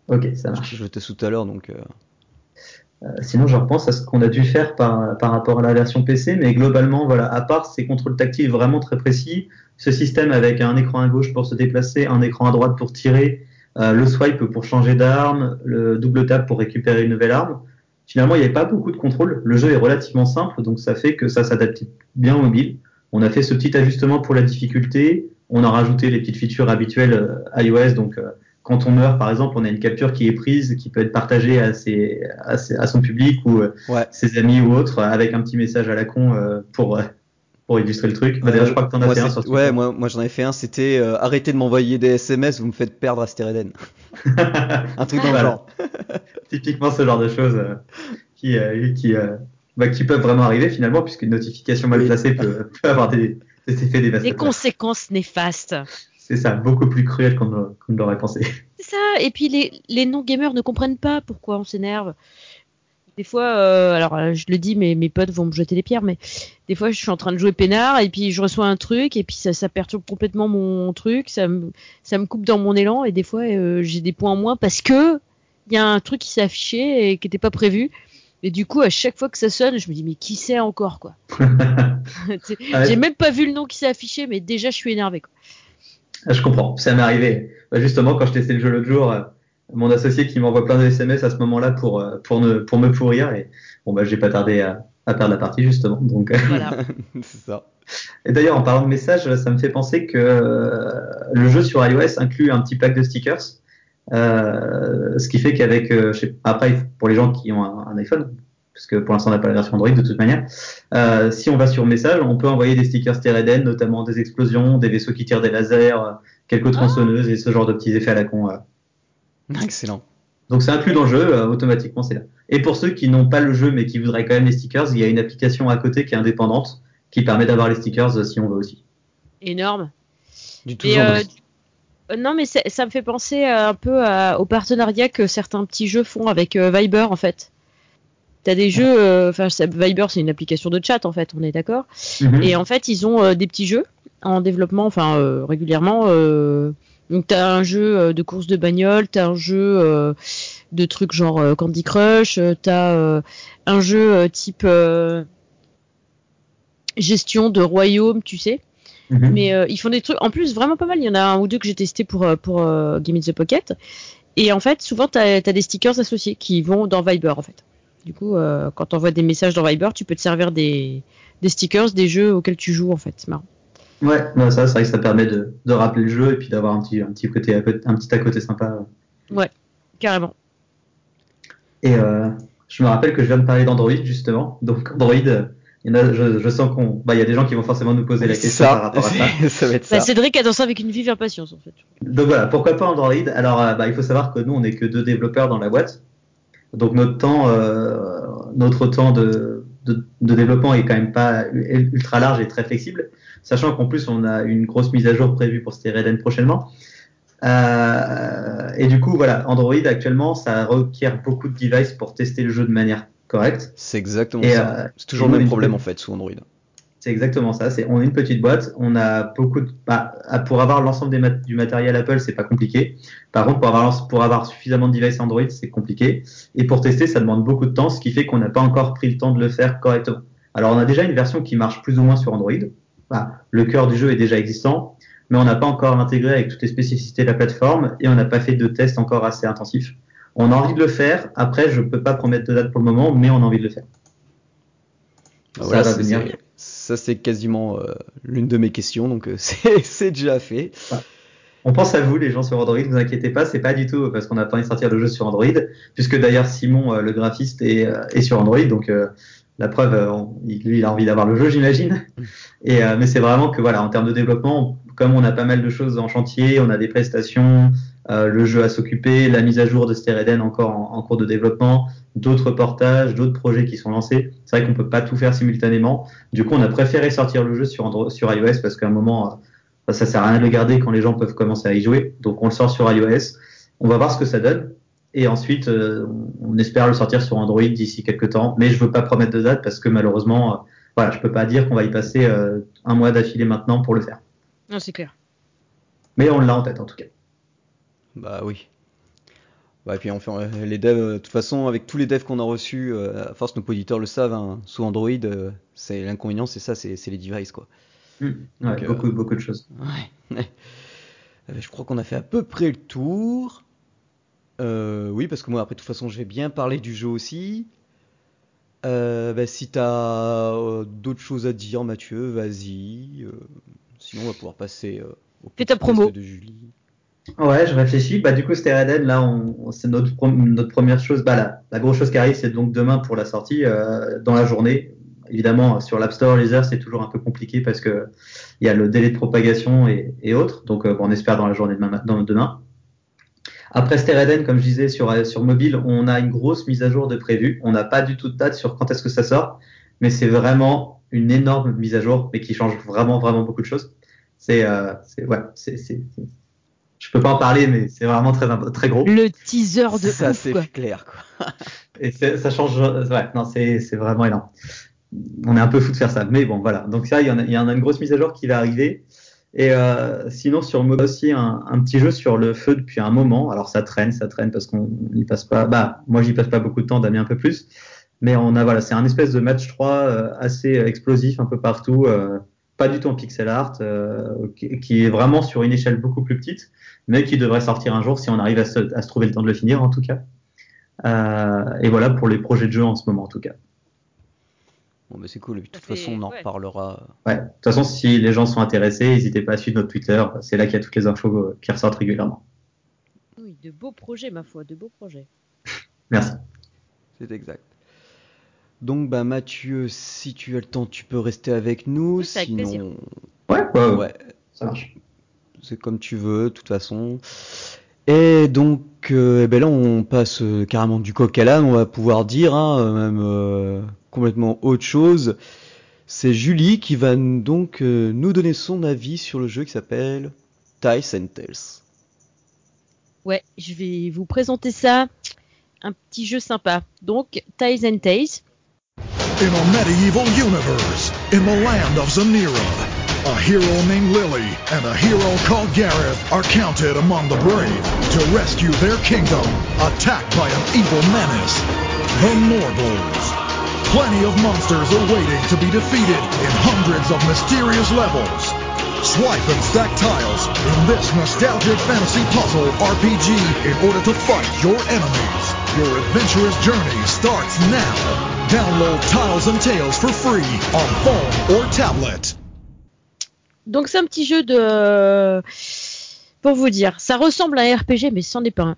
Ok, ça marche. Je, je le teste tout à l'heure, donc. Euh... Euh, sinon, je repense à ce qu'on a dû faire par, par rapport à la version PC, mais globalement, voilà, à part ces contrôles tactiles vraiment très précis, ce système avec un écran à gauche pour se déplacer, un écran à droite pour tirer, euh, le swipe pour changer d'arme, le double tap pour récupérer une nouvelle arme. Finalement, il n'y avait pas beaucoup de contrôle. Le jeu est relativement simple, donc ça fait que ça s'adapte bien au mobile. On a fait ce petit ajustement pour la difficulté. On a rajouté les petites features habituelles euh, iOS, donc quand on meurt, par exemple, on a une capture qui est prise, qui peut être partagée à, ses, à, ses, à son public ou euh, ouais. ses amis ou autres, avec un petit message à la con euh, pour pour illustrer le truc. Bah, d'ailleurs, je crois que t'en as moi, fait un sur Ouais, moi, moi j'en ai fait un. C'était euh, arrêtez de m'envoyer des SMS, vous me faites perdre Astéréden. *laughs* un truc dans le genre. *laughs* Typiquement ce genre de choses euh, qui qui bah, qui peuvent vraiment arriver finalement, puisqu'une notification mal placée peut, peut avoir des, des effets dévastateurs. Des conséquences néfastes. C'est ça, beaucoup plus cruel qu'on qu l'aurait pensé. C'est ça, et puis les, les non-gamers ne comprennent pas pourquoi on s'énerve. Des fois, euh, alors je le dis, mais mes potes vont me jeter les pierres, mais des fois je suis en train de jouer peinard et puis je reçois un truc et puis ça, ça perturbe complètement mon truc, ça me, ça me coupe dans mon élan et des fois euh, j'ai des points en moins parce que il y a un truc qui s'est affiché et qui n'était pas prévu. Et du coup, à chaque fois que ça sonne, je me dis mais qui c'est encore quoi? *laughs* *laughs* J'ai même pas vu le nom qui s'est affiché, mais déjà je suis énervé quoi. Je comprends, ça m'est arrivé. Bah, justement, quand je testais le jeu l'autre jour, euh, mon associé qui m'envoie plein de SMS à ce moment-là pour, euh, pour, ne, pour me pourrir. Et bon, bah, j'ai pas tardé à, à, perdre la partie, justement. Donc, voilà. *laughs* c'est ça. Et d'ailleurs, en parlant de messages, ça me fait penser que euh, le jeu sur iOS inclut un petit pack de stickers. Euh, ce qui fait qu'avec, euh, après, pour les gens qui ont un, un iPhone, parce que pour l'instant on n'a pas la version Android de toute manière. Euh, si on va sur message, on peut envoyer des stickers Tereden, notamment des explosions, des vaisseaux qui tirent des lasers, quelques tronçonneuses et ce genre de petits effets à la con. Euh. *laughs* Excellent. Donc c'est inclus dans le jeu, euh, automatiquement c'est là. Et pour ceux qui n'ont pas le jeu mais qui voudraient quand même les stickers, il y a une application à côté qui est indépendante qui permet d'avoir les stickers euh, si on veut aussi. Énorme. Du tout euh. Non mais ça me fait penser un peu à, au partenariat que certains petits jeux font avec Viber en fait. T'as des jeux, enfin euh, Viber c'est une application de chat en fait, on est d'accord. Mhm. Et en fait ils ont euh, des petits jeux en développement, enfin euh, régulièrement. donc t'as un jeu de course de bagnole, t'as un jeu de trucs genre Candy Crush, t'as un jeu type gestion de royaume, tu sais. Mhm. Mais ils font des trucs, en plus vraiment pas mal. Il y en a un ou deux que j'ai testé pour pour Game in the Pocket. Et en fait souvent t'as as des stickers associés qui vont dans Viber en fait. Du coup, euh, quand tu envoies des messages dans Viber, tu peux te servir des, des stickers des jeux auxquels tu joues, en fait. C'est marrant. Ouais, non, ça, c'est vrai que ça permet de, de rappeler le jeu et puis d'avoir un petit, un, petit côté, un petit à côté sympa. Ouais, carrément. Et euh, je me rappelle que je viens de parler d'Android, justement. Donc, Android, il y en a, je, je sens qu'on. Bah, il y a des gens qui vont forcément nous poser la question ça, par rapport à ça. *laughs* ça va être ça. Bah, Cédric attend ça avec une vive impatience, en fait. Donc voilà, pourquoi pas Android? Alors, euh, bah, il faut savoir que nous, on n'est que deux développeurs dans la boîte. Donc notre temps, euh, notre temps de, de, de, développement est quand même pas ultra large et très flexible, sachant qu'en plus on a une grosse mise à jour prévue pour Stereden prochainement. Euh, et du coup, voilà, Android actuellement, ça requiert beaucoup de devices pour tester le jeu de manière correcte. C'est exactement et ça. Euh, c'est toujours le même problème en fait sous Android. C'est exactement ça. C'est, on est une petite boîte. On a beaucoup de, bah, pour avoir l'ensemble des du matériel Apple, c'est pas compliqué. Par contre, pour avoir, pour avoir suffisamment de devices Android, c'est compliqué. Et pour tester, ça demande beaucoup de temps, ce qui fait qu'on n'a pas encore pris le temps de le faire correctement. Alors, on a déjà une version qui marche plus ou moins sur Android. Bah, le cœur du jeu est déjà existant, mais on n'a pas encore intégré avec toutes les spécificités de la plateforme et on n'a pas fait de tests encore assez intensifs. On a envie de le faire. Après, je peux pas promettre de date pour le moment, mais on a envie de le faire. Ah, ça va venir. Ça, c'est quasiment euh, l'une de mes questions, donc euh, *laughs* c'est déjà fait. On pense à vous, les gens sur Android, ne vous inquiétez pas, c'est pas du tout parce qu'on a pas envie de sortir le jeu sur Android, puisque d'ailleurs Simon, euh, le graphiste, est, est, sur Android, donc la preuve, lui, il a envie d'avoir le jeu, j'imagine. *laughs* Et mais c'est vraiment que voilà, en termes de développement, comme on a pas mal de choses en chantier, on a des prestations, euh, le jeu à s'occuper, la mise à jour de Stereden encore en, cours de développement, d'autres portages, d'autres projets qui sont lancés. C'est vrai qu'on peut pas tout faire simultanément. Du coup, on a préféré sortir le jeu sur, Android, sur iOS parce qu'à un moment, euh, ça sert à rien de le garder quand les gens peuvent commencer à y jouer. Donc, on le sort sur iOS. On va voir ce que ça donne. Et ensuite, euh, on espère le sortir sur Android d'ici quelques temps. Mais je veux pas promettre de date parce que malheureusement, voilà, je peux pas dire qu'on va y passer un mois d'affilée maintenant pour le faire. Non, c'est clair. Mais on l'a en tête en tout cas. Bah oui. Bah, et puis on fait euh, les devs, euh, de toute façon, avec tous les devs qu'on a reçus, euh, à force nos auditeurs le savent, hein, sous Android, c'est l'inconvénient, c'est ça, c'est les devices quoi. Mmh. Ouais, beaucoup, beaucoup de choses. Ouais. *laughs* je crois qu'on a fait à peu près le tour. oui, parce que moi, après, de toute façon, je vais bien parler du jeu aussi. Bah, si t'as d'autres choses à dire, Mathieu, vas-y. sinon, on va pouvoir passer au Fais ta promo. de Julie. Ouais, je réfléchis. Bah, du coup, Stereden, là, on, c'est notre, notre première chose. Bah, la, la grosse chose qui arrive, c'est donc demain pour la sortie, euh, dans la journée. Évidemment, sur l'App Store, les heures, c'est toujours un peu compliqué parce que il y a le délai de propagation et, et autres. Donc, euh, bon, on espère dans la journée de demain. Dans, demain. Après Stereden, comme je disais, sur, sur mobile, on a une grosse mise à jour de prévu. On n'a pas du tout de date sur quand est-ce que ça sort, mais c'est vraiment une énorme mise à jour, mais qui change vraiment, vraiment beaucoup de choses. C'est, euh, c'est, ouais, c'est, c'est, je peux pas en parler, mais c'est vraiment très très gros. Le teaser de ça, c'est clair quoi. Et ça change. Ouais, non, c'est c'est vraiment énorme. On est un peu fou de faire ça, mais bon, voilà. Donc ça, il y en a, il y en a une grosse mise à jour qui va arriver. Et euh, sinon, sur mobile aussi, un, un, petit jeu sur le feu depuis un moment. Alors ça traîne, ça traîne parce qu'on n'y passe pas. Bah, moi, j'y passe pas beaucoup de temps, Damien un peu plus. Mais on a voilà, c'est un espèce de match 3 euh, assez explosif un peu partout. Euh, pas du tout en pixel art, euh, qui, est vraiment sur une échelle beaucoup plus petite, mais qui devrait sortir un jour si on arrive à se, trouver le temps de le finir en tout cas. Euh, et voilà pour les projets de jeu en ce moment en tout cas. Bon, mais c'est cool. De toute façon, on en reparlera. Ouais. De toute façon, si les gens sont intéressés, n'hésitez pas à suivre notre Twitter. C'est là qu'il y a toutes les infos euh, qui ressortent régulièrement. Oui, de beaux projets, ma foi, de beaux projets. Merci. C'est exact. Donc, bah, Mathieu, si tu as le temps, tu peux rester avec nous. sinon. Ouais, ouais, ouais, Ça marche. C'est comme tu veux, de toute façon. Et donc, euh, eh ben là, on passe euh, carrément du coq à l'âne, on va pouvoir dire, hein, même euh, complètement autre chose. C'est Julie qui va donc nous donner son avis sur le jeu qui s'appelle Ties and Tales. Ouais, je vais vous présenter ça. Un petit jeu sympa. Donc, Ties and Tales. In a medieval universe, in the land of Zanira, a hero named Lily and a hero called Gareth are counted among the brave to rescue their kingdom attacked by an evil menace, the Norblos. Plenty of monsters are waiting to be defeated in hundreds of mysterious levels. Swipe and stack tiles in this nostalgic fantasy puzzle RPG in order to fight your enemies. Your adventurous journey starts now. Download Tiles and Tales for free on phone or tablet. Donc c'est un petit jeu de pour vous dire, ça ressemble à un RPG mais c'en est pas un.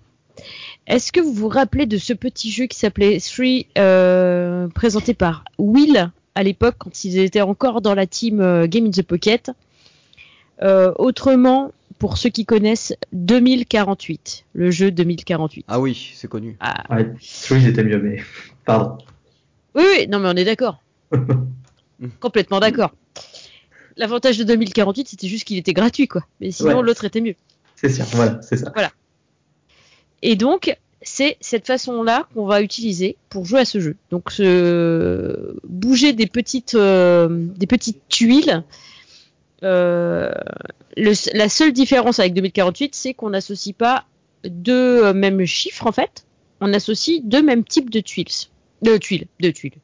Est-ce que vous vous rappelez de ce petit jeu qui s'appelait Three euh, présenté par Will à l'époque quand ils étaient encore dans la team euh, Game in the Pocket? Euh, Autrement, pour ceux qui connaissent 2048, le jeu 2048. Ah oui, c'est connu. Ah. Ouais, Three c'était mieux mais *laughs* pardon. Oui, non, mais on est d'accord. *laughs* Complètement d'accord. L'avantage de 2048, c'était juste qu'il était gratuit, quoi. Mais sinon, l'autre était mieux. C'est sûr, voilà, c'est ça. Voilà. Et donc, c'est cette façon-là qu'on va utiliser pour jouer à ce jeu. Donc, bouger bouger des petites, des petites tuiles. La seule différence avec 2048, c'est qu'on n'associe pas deux mêmes chiffres en fait. On associe deux mêmes types de tuiles. De tuiles, de tuiles.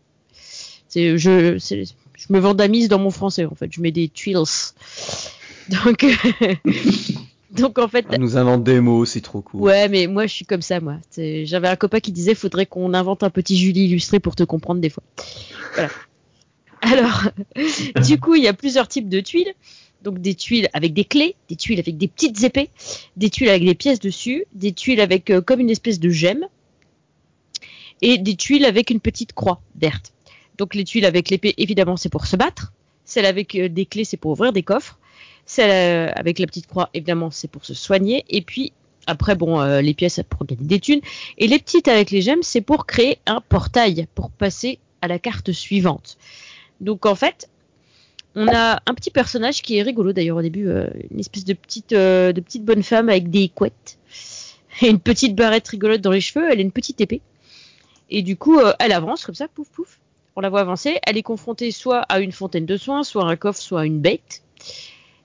C'est, je, je me vandamise dans mon français en fait. Je mets des tuiles. *laughs* Donc, *laughs* donc en fait. On nous invente des mots, c'est trop cool. Ouais, mais moi je suis comme ça, moi. J'avais un copain qui disait, faudrait qu'on invente un petit Julie illustré pour te comprendre des fois. Voilà. Alors, *laughs* du coup, il y a plusieurs types de tuiles. Donc des tuiles avec des clés, des tuiles avec des petites épées, des tuiles avec des pièces dessus, des tuiles avec euh, comme une espèce de gemme, et des tuiles avec une petite croix verte. Donc les tuiles avec l'épée, évidemment, c'est pour se battre. Celles avec euh, des clés, c'est pour ouvrir des coffres. Celle euh, avec la petite croix, évidemment, c'est pour se soigner. Et puis, après, bon, les pièces, pour gagner des thunes. Et les petites avec les gemmes, c'est pour créer un portail, pour passer à la carte suivante. Donc, en fait, on a un petit personnage qui est rigolo, d'ailleurs, au début, euh, une espèce de petite, de petite bonne femme avec des couettes. Et *laughs* une petite barrette rigolote dans les cheveux, elle a une petite épée. Et du coup, elle avance comme ça, pouf pouf. On la voit avancer. Elle est confrontée soit à une fontaine de soins, soit à un coffre, soit à une bête.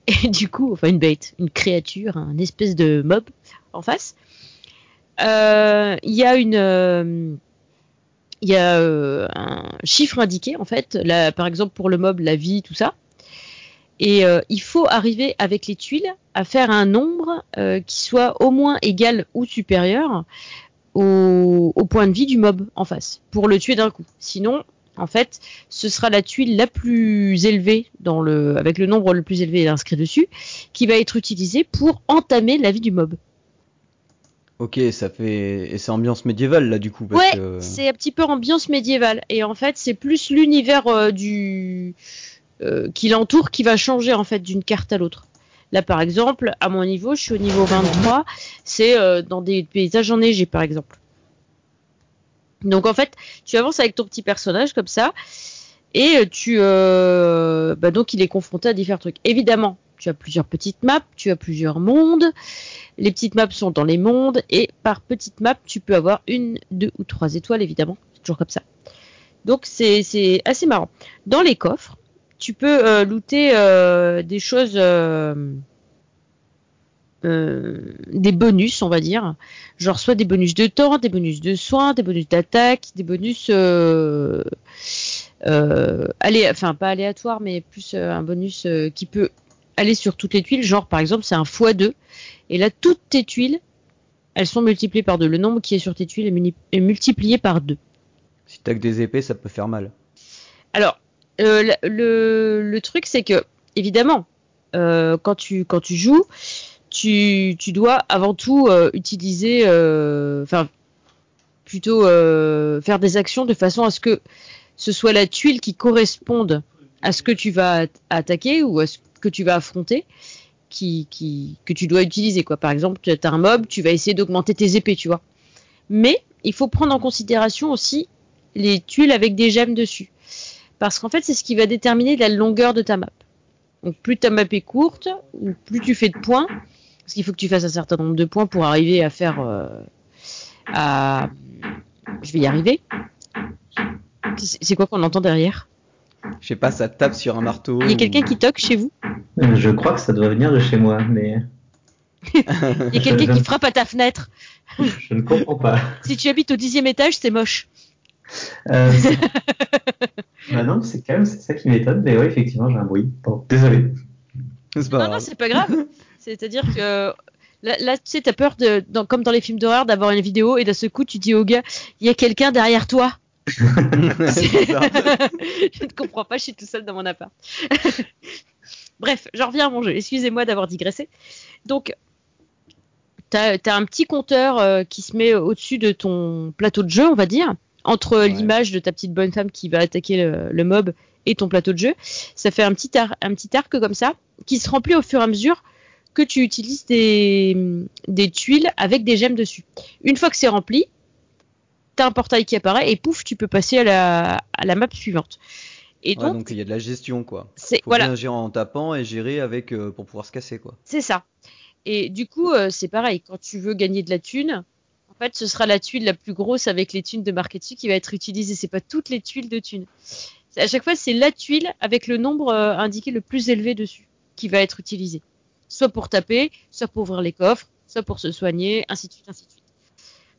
*laughs* Et du coup, enfin une bête, une créature, un espèce de mob en face. Euh, il y a une, euh, il y a euh, un chiffre indiqué en fait, par exemple pour le mob, la vie, tout ça. Et il faut arriver avec les tuiles à faire un nombre qui soit au moins égal ou supérieur au, point de vie du mob en face pour le tuer d'un coup. Sinon, en fait, ce sera la tuile la plus élevée avec le nombre le plus élevé inscrit dessus, qui va être utilisée pour entamer la vie du mob. Ok, ça fait et c'est ambiance médiévale là du coup. Parce ouais, c'est un petit peu ambiance médiévale et en fait c'est plus l'univers euh, du euh, qui l'entoure qui va changer en fait d'une carte à l'autre. Là par exemple, à mon niveau, je suis au niveau 23, c'est euh, dans des paysages enneigés par exemple. Donc en fait, tu avances avec ton petit personnage comme ça, et tu, bah donc il est confronté à différents trucs. Évidemment, tu as plusieurs petites maps, tu as plusieurs mondes. Les petites maps sont dans les mondes, et par petite map, tu peux avoir une, deux ou trois étoiles, évidemment. C'est toujours comme ça. Donc c'est assez marrant. Dans les coffres, tu peux euh, looter euh, des choses. Euh, des bonus, on va dire. Genre soit des bonus de temps, des bonus de soins, des bonus d'attaque, des bonus euh, enfin pas aléatoire, mais plus un bonus qui peut aller sur toutes les tuiles. Genre par exemple c'est un x2 et là toutes tes tuiles elles sont multipliées par 2. Le nombre qui est sur tes tuiles est, multiplié par 2. Si t'as que des épées, ça peut faire mal. Alors, le, le, truc, c'est que, évidemment, quand, tu, quand tu joues, tu, dois avant tout euh, utiliser, euh, enfin, plutôt euh, faire des actions de façon à ce que ce soit la tuile qui corresponde à ce que tu vas attaquer ou à ce que tu vas affronter que tu dois utiliser. Quoi. Par exemple, tu as un mob, tu vas essayer d'augmenter tes épées, tu vois. Mais il faut prendre en considération aussi les tuiles avec des gemmes dessus. Parce qu'en fait, c'est ce qui va déterminer la longueur de ta map. Donc plus ta map est courte, ou plus tu fais de points, parce qu'il faut que tu fasses un certain nombre de points pour arriver à faire. Euh, à... Je vais y arriver. C'est quoi qu'on entend derrière? Je sais pas, ça tape sur un marteau. Il y a quelqu'un qui toque chez vous? Euh, Je crois que ça doit venir de chez moi, mais. *laughs* Il y a quelqu'un qui frappe à ta fenêtre. Je ne comprends pas. Si tu habites au dixième étage, c'est moche. Euh, bah non, c'est quand même ça qui m'étonne, mais oui, effectivement, j'ai un bruit. Bon, désolé. Non, non, c'est pas grave. C'est-à-dire que là, tu sais, t'as peur, de, comme dans les films d'horreur, d'avoir une vidéo et d'un seul coup, tu dis au gars, il y a quelqu'un derrière toi. *laughs* je ne comprends pas, je suis tout seul dans mon appart. *laughs* Bref, j'en reviens à mon jeu. Excusez-moi d'avoir digressé. Donc, tu as, un petit compteur euh, qui se met au-dessus de ton plateau de jeu, on va dire, entre l'image de ta petite bonne femme qui va attaquer le, mob et ton plateau de jeu. Ça fait un petit, un petit arc comme ça, qui se remplit au fur et à mesure que tu utilises des, tuiles avec des gemmes dessus. Une fois que c'est rempli, tu as un portail qui apparaît et pouf, tu peux passer à la, map suivante. Et donc, il y a de la gestion quoi. C'est Faut bien gérer en tapant et gérer avec euh, pour pouvoir se casser quoi. C'est ça. Et du coup, euh, c'est pareil. Quand tu veux gagner de la thune, en fait, ce sera la tuile la plus grosse avec les thunes de marketing qui va être utilisée. C'est pas toutes les tuiles de thunes. À chaque fois, c'est la tuile avec le nombre euh, indiqué le plus élevé dessus qui va être utilisé. Soit pour taper, soit pour ouvrir les coffres, soit pour se soigner, ainsi de suite, ainsi de suite.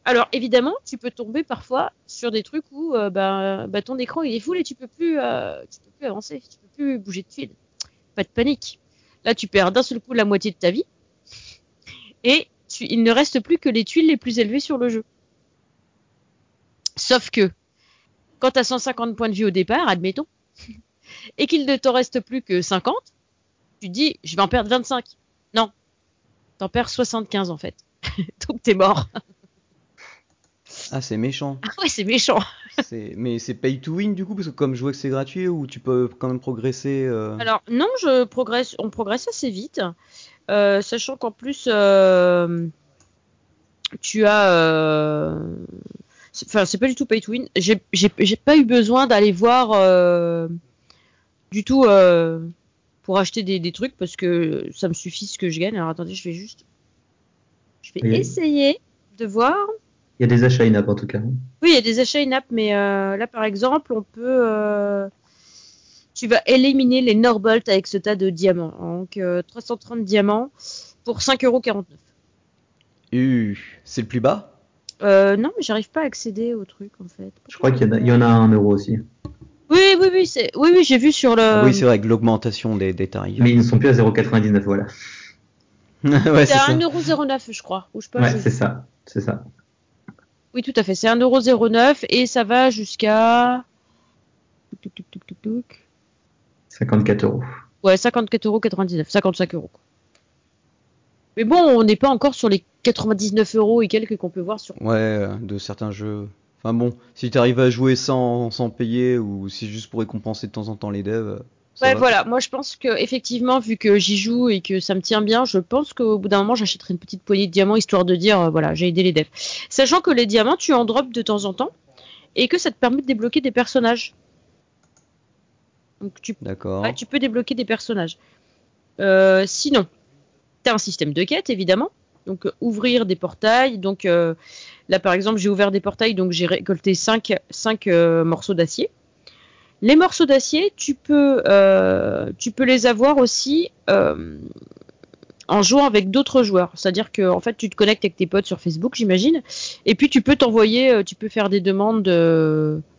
Alors évidemment, tu peux tomber parfois sur des trucs où euh, bah, bah, ton écran il est full et tu peux plus, euh, tu peux plus avancer, tu peux plus bouger de tuile. Pas de panique. Là, tu perds d'un seul coup la moitié de ta vie et il ne reste plus que les tuiles les plus élevées sur le jeu. Sauf que quand tu as 150 points de vie au départ, admettons, *laughs* et qu'il ne t'en reste plus que 50, tu te dis, je vais en perdre 25. Non, t'en perds 75 en fait. *laughs* Donc t'es mort. Ah, c'est méchant. Ah ouais, c'est méchant. *laughs* Mais c'est pay to win du coup, parce que comme je vois que c'est gratuit, ou tu peux quand même progresser euh... Alors non, je progresse, on progresse assez vite, euh, sachant qu'en plus euh, tu as, euh, enfin c'est pas du tout pay to win. J'ai pas eu besoin d'aller voir euh, du tout euh, pour acheter des, des, trucs parce que ça me suffit ce que je gagne. Alors attendez, je vais juste, je vais oui. essayer de voir. Il y a des achats in-app en tout cas. Oui, il y a des achats in-app, mais euh, là par exemple, on peut. Euh, tu vas éliminer les Norbolt avec ce tas de diamants. Donc euh, 330 diamants pour 5,49€. Uh, c'est le plus bas? Euh, Non, mais j'arrive pas à accéder au truc en fait. Je crois qu'il y, y, en a un euro aussi. Oui, oui, oui, c'est... oui, oui j'ai vu sur le. Ah oui, c'est vrai, avec l'augmentation des, des, tarifs. Mais ils ne sont plus à 0,99, voilà. *laughs* ouais, c'est à 1,09€, je crois. Où je peux ouais, c'est ça, c'est ça. Oui, tout à fait. C'est 1,09€ et ça va jusqu'à. 54 euros. Ouais, 54,99€, 55 euros. Mais bon, on n'est pas encore sur les 99 euros et quelques qu'on peut voir sur. Ouais, de certains jeux. Enfin bon, si tu arrives à jouer sans, sans payer ou si juste pour récompenser de temps en temps les devs. Ouais, voilà. Moi, je pense que effectivement, vu que j'y joue et que ça me tient bien, je pense qu'au bout d'un moment, j'achèterai une petite poignée de diamants histoire de dire, euh, voilà, j'ai aidé les devs. Sachant que les diamants, tu en drops de temps en temps et que ça te permet de débloquer des personnages. Donc tu, ouais, tu peux débloquer des personnages. Euh, sinon, tu as un système de quête, évidemment. Donc euh, ouvrir des portails. Donc euh, là, par exemple, j'ai ouvert des portails, donc j'ai récolté 5, 5 euh, morceaux d'acier. Les morceaux d'acier, tu peux, euh, les avoir aussi euh, en jouant avec d'autres joueurs. C'est-à-dire que en fait, tu te connectes avec tes potes sur Facebook, j'imagine, et puis tu peux t'envoyer, tu peux faire des demandes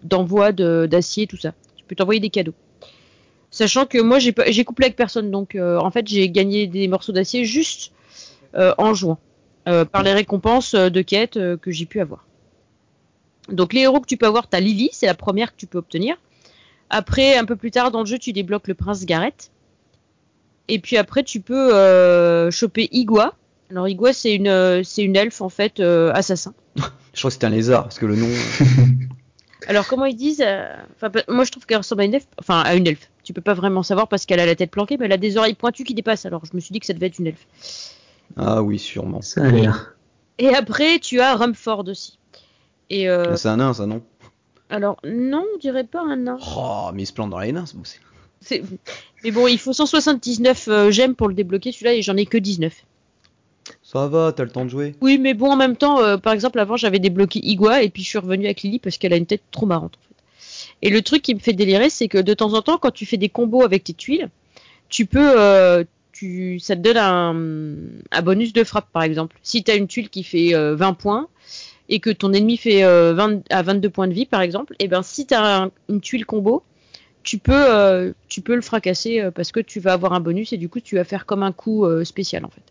d'envoi de, d'acier, tout ça. Tu peux t'envoyer des cadeaux. Sachant que moi, j'ai, couplé avec personne, donc euh, en fait, j'ai gagné des morceaux d'acier juste euh, en jouant, euh, par les récompenses de quête que j'ai pu avoir. Donc les héros que tu peux avoir, t'as Lily, c'est la première que tu peux obtenir. Après, un peu plus tard dans le jeu, tu débloques le prince Gareth. Et puis après, tu peux euh, choper Igua. Alors Igua, c'est une, c'est une elfe en fait euh, assassin. *laughs* je crois que c'était un lézard parce que le nom. *laughs* Alors comment ils disent Enfin, moi je trouve qu'elle ressemble à une elfe. Enfin, à une elfe. Tu peux pas vraiment savoir parce qu'elle a la tête planquée, mais elle a des oreilles pointues qui dépassent. Alors je me suis dit que ça devait être une elfe. Ah oui, sûrement. Ça a l'air. Et après, tu as Rumford aussi. Et euh... C'est un nain, ça non? Alors, non, on dirait pas un nain. Oh, mais il se plante dans les nains, c'est Mais bon, il faut 179 euh, gemmes pour le débloquer, celui-là, et j'en ai que 19. Ça va, t'as le temps de jouer. Oui, mais bon, en même temps, euh, par exemple, avant, j'avais débloqué Igua, et puis je suis revenu avec Lily parce qu'elle a une tête trop marrante, en fait. Et le truc qui me fait délirer, c'est que de temps en temps, quand tu fais des combos avec tes tuiles, tu peux... Euh, tu, ça te donne un, un, bonus de frappe, par exemple. Si t'as une tuile qui fait 20 points, et que ton ennemi fait euh, 20, à 22 points de vie par exemple, et ben si tu as un, une tuile combo, tu peux euh, tu peux le fracasser euh, parce que tu vas avoir un bonus et du coup tu vas faire comme un coup euh, spécial en fait.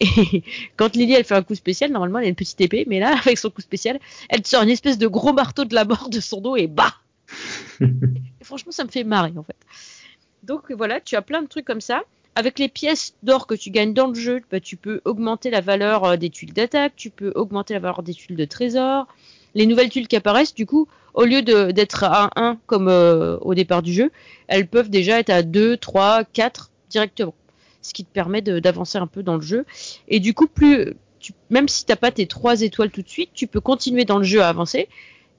Et *laughs* quand Lily elle fait un coup spécial, normalement elle a une petite épée, mais là *laughs* avec son coup spécial, elle te sort une espèce de gros marteau de la mort de son dos et bah. *laughs* et franchement ça me fait marrer en fait. Donc voilà, tu as plein de trucs comme ça. Avec les pièces d'or que tu gagnes dans le jeu, bah, tu peux augmenter la valeur euh, des tuiles d'attaque, tu peux augmenter la valeur des tuiles de trésor. Les nouvelles tuiles qui apparaissent, du coup, au lieu d'être à 1 comme euh, au départ du jeu, elles peuvent déjà être à 2, 3, 4 directement. Ce qui te permet d'avancer un peu dans le jeu. Et du coup, plus, même si t'as pas tes 3 étoiles tout de suite, tu peux continuer dans le jeu à avancer,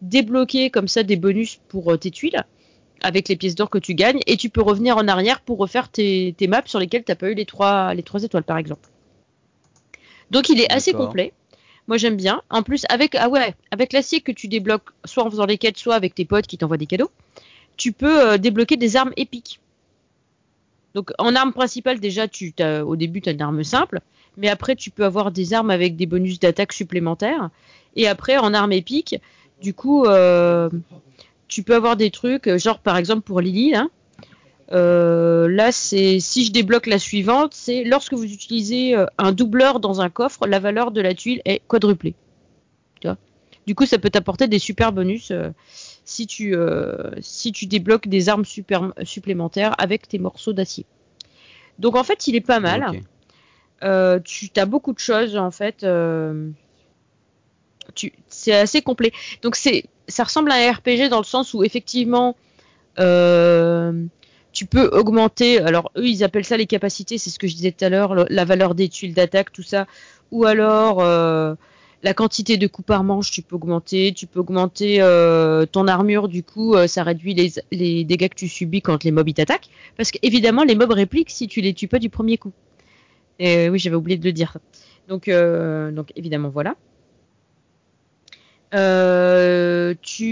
débloquer comme ça des bonus pour euh, tes tuiles avec les pièces d'or que tu gagnes et tu peux revenir en arrière pour refaire tes, tes maps sur lesquelles tu n'as pas eu les trois, les trois étoiles par exemple. Donc il est assez complet. Moi j'aime bien. En plus avec ah ouais, avec l'acier que tu débloques soit en faisant les quêtes soit avec tes potes qui t'envoient des cadeaux, tu peux euh, débloquer des armes épiques. Donc en arme principale déjà, tu as, au début tu as une arme simple, mais après tu peux avoir des armes avec des bonus d'attaque supplémentaires. Et après en arme épique, du coup, euh, tu peux avoir des trucs, genre par exemple pour Lily, là, euh, là, c'est si je débloque la suivante, c'est lorsque vous utilisez euh, un doubleur dans un coffre, la valeur de la tuile est quadruplée. Tu vois? Du coup, ça peut t'apporter des super bonus euh, si tu si tu débloques des armes super, supplémentaires avec tes morceaux d'acier. Donc en fait, il est pas mal. Okay. tu as beaucoup de choses en fait. C'est assez complet. Donc ça ressemble à un RPG dans le sens où effectivement euh, tu peux augmenter, alors eux ils appellent ça les capacités, c'est ce que je disais tout à l'heure, la valeur des tuiles d'attaque, tout ça, ou alors euh, la quantité de coups par manche, tu peux augmenter, tu peux augmenter euh, ton armure, du coup ça réduit les, dégâts que tu subis quand les mobs t'attaquent, parce qu'évidemment les mobs répliquent si tu les tues pas du premier coup. Oui j'avais oublié de le dire. Donc évidemment voilà. Tu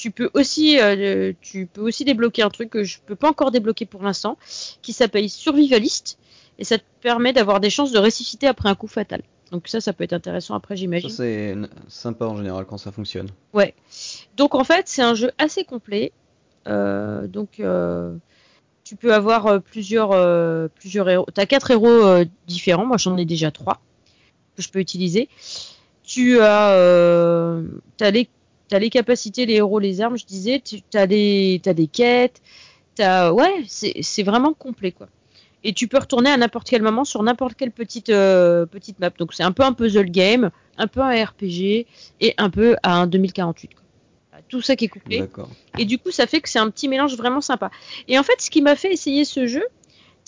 tu peux aussi, euh, tu peux aussi débloquer un truc que je peux pas encore débloquer pour l'instant, qui s'appelle Survivaliste, et ça te permet d'avoir des chances de ressusciter après un coup fatal. Donc ça, ça peut être intéressant après, j'imagine. C'est sympa en général quand ça fonctionne. Ouais. Donc en fait, c'est un jeu assez complet. Euh, donc euh, tu peux avoir plusieurs, plusieurs héros. T'as quatre héros différents. Moi, j'en ai déjà trois que je peux utiliser. Tu as, as les t'as les capacités, les héros, les armes, je disais, tu as des, as des quêtes, t'as, ouais, c'est vraiment complet, quoi. Et tu peux retourner à n'importe quel moment sur n'importe quelle petite, euh, petite map. Donc c'est un peu un puzzle game, un peu un RPG et un peu à un 2048. Quoi. Tout ça qui est couplé. Et du coup, ça fait que c'est un petit mélange vraiment sympa. Et en fait, ce qui m'a fait essayer ce jeu,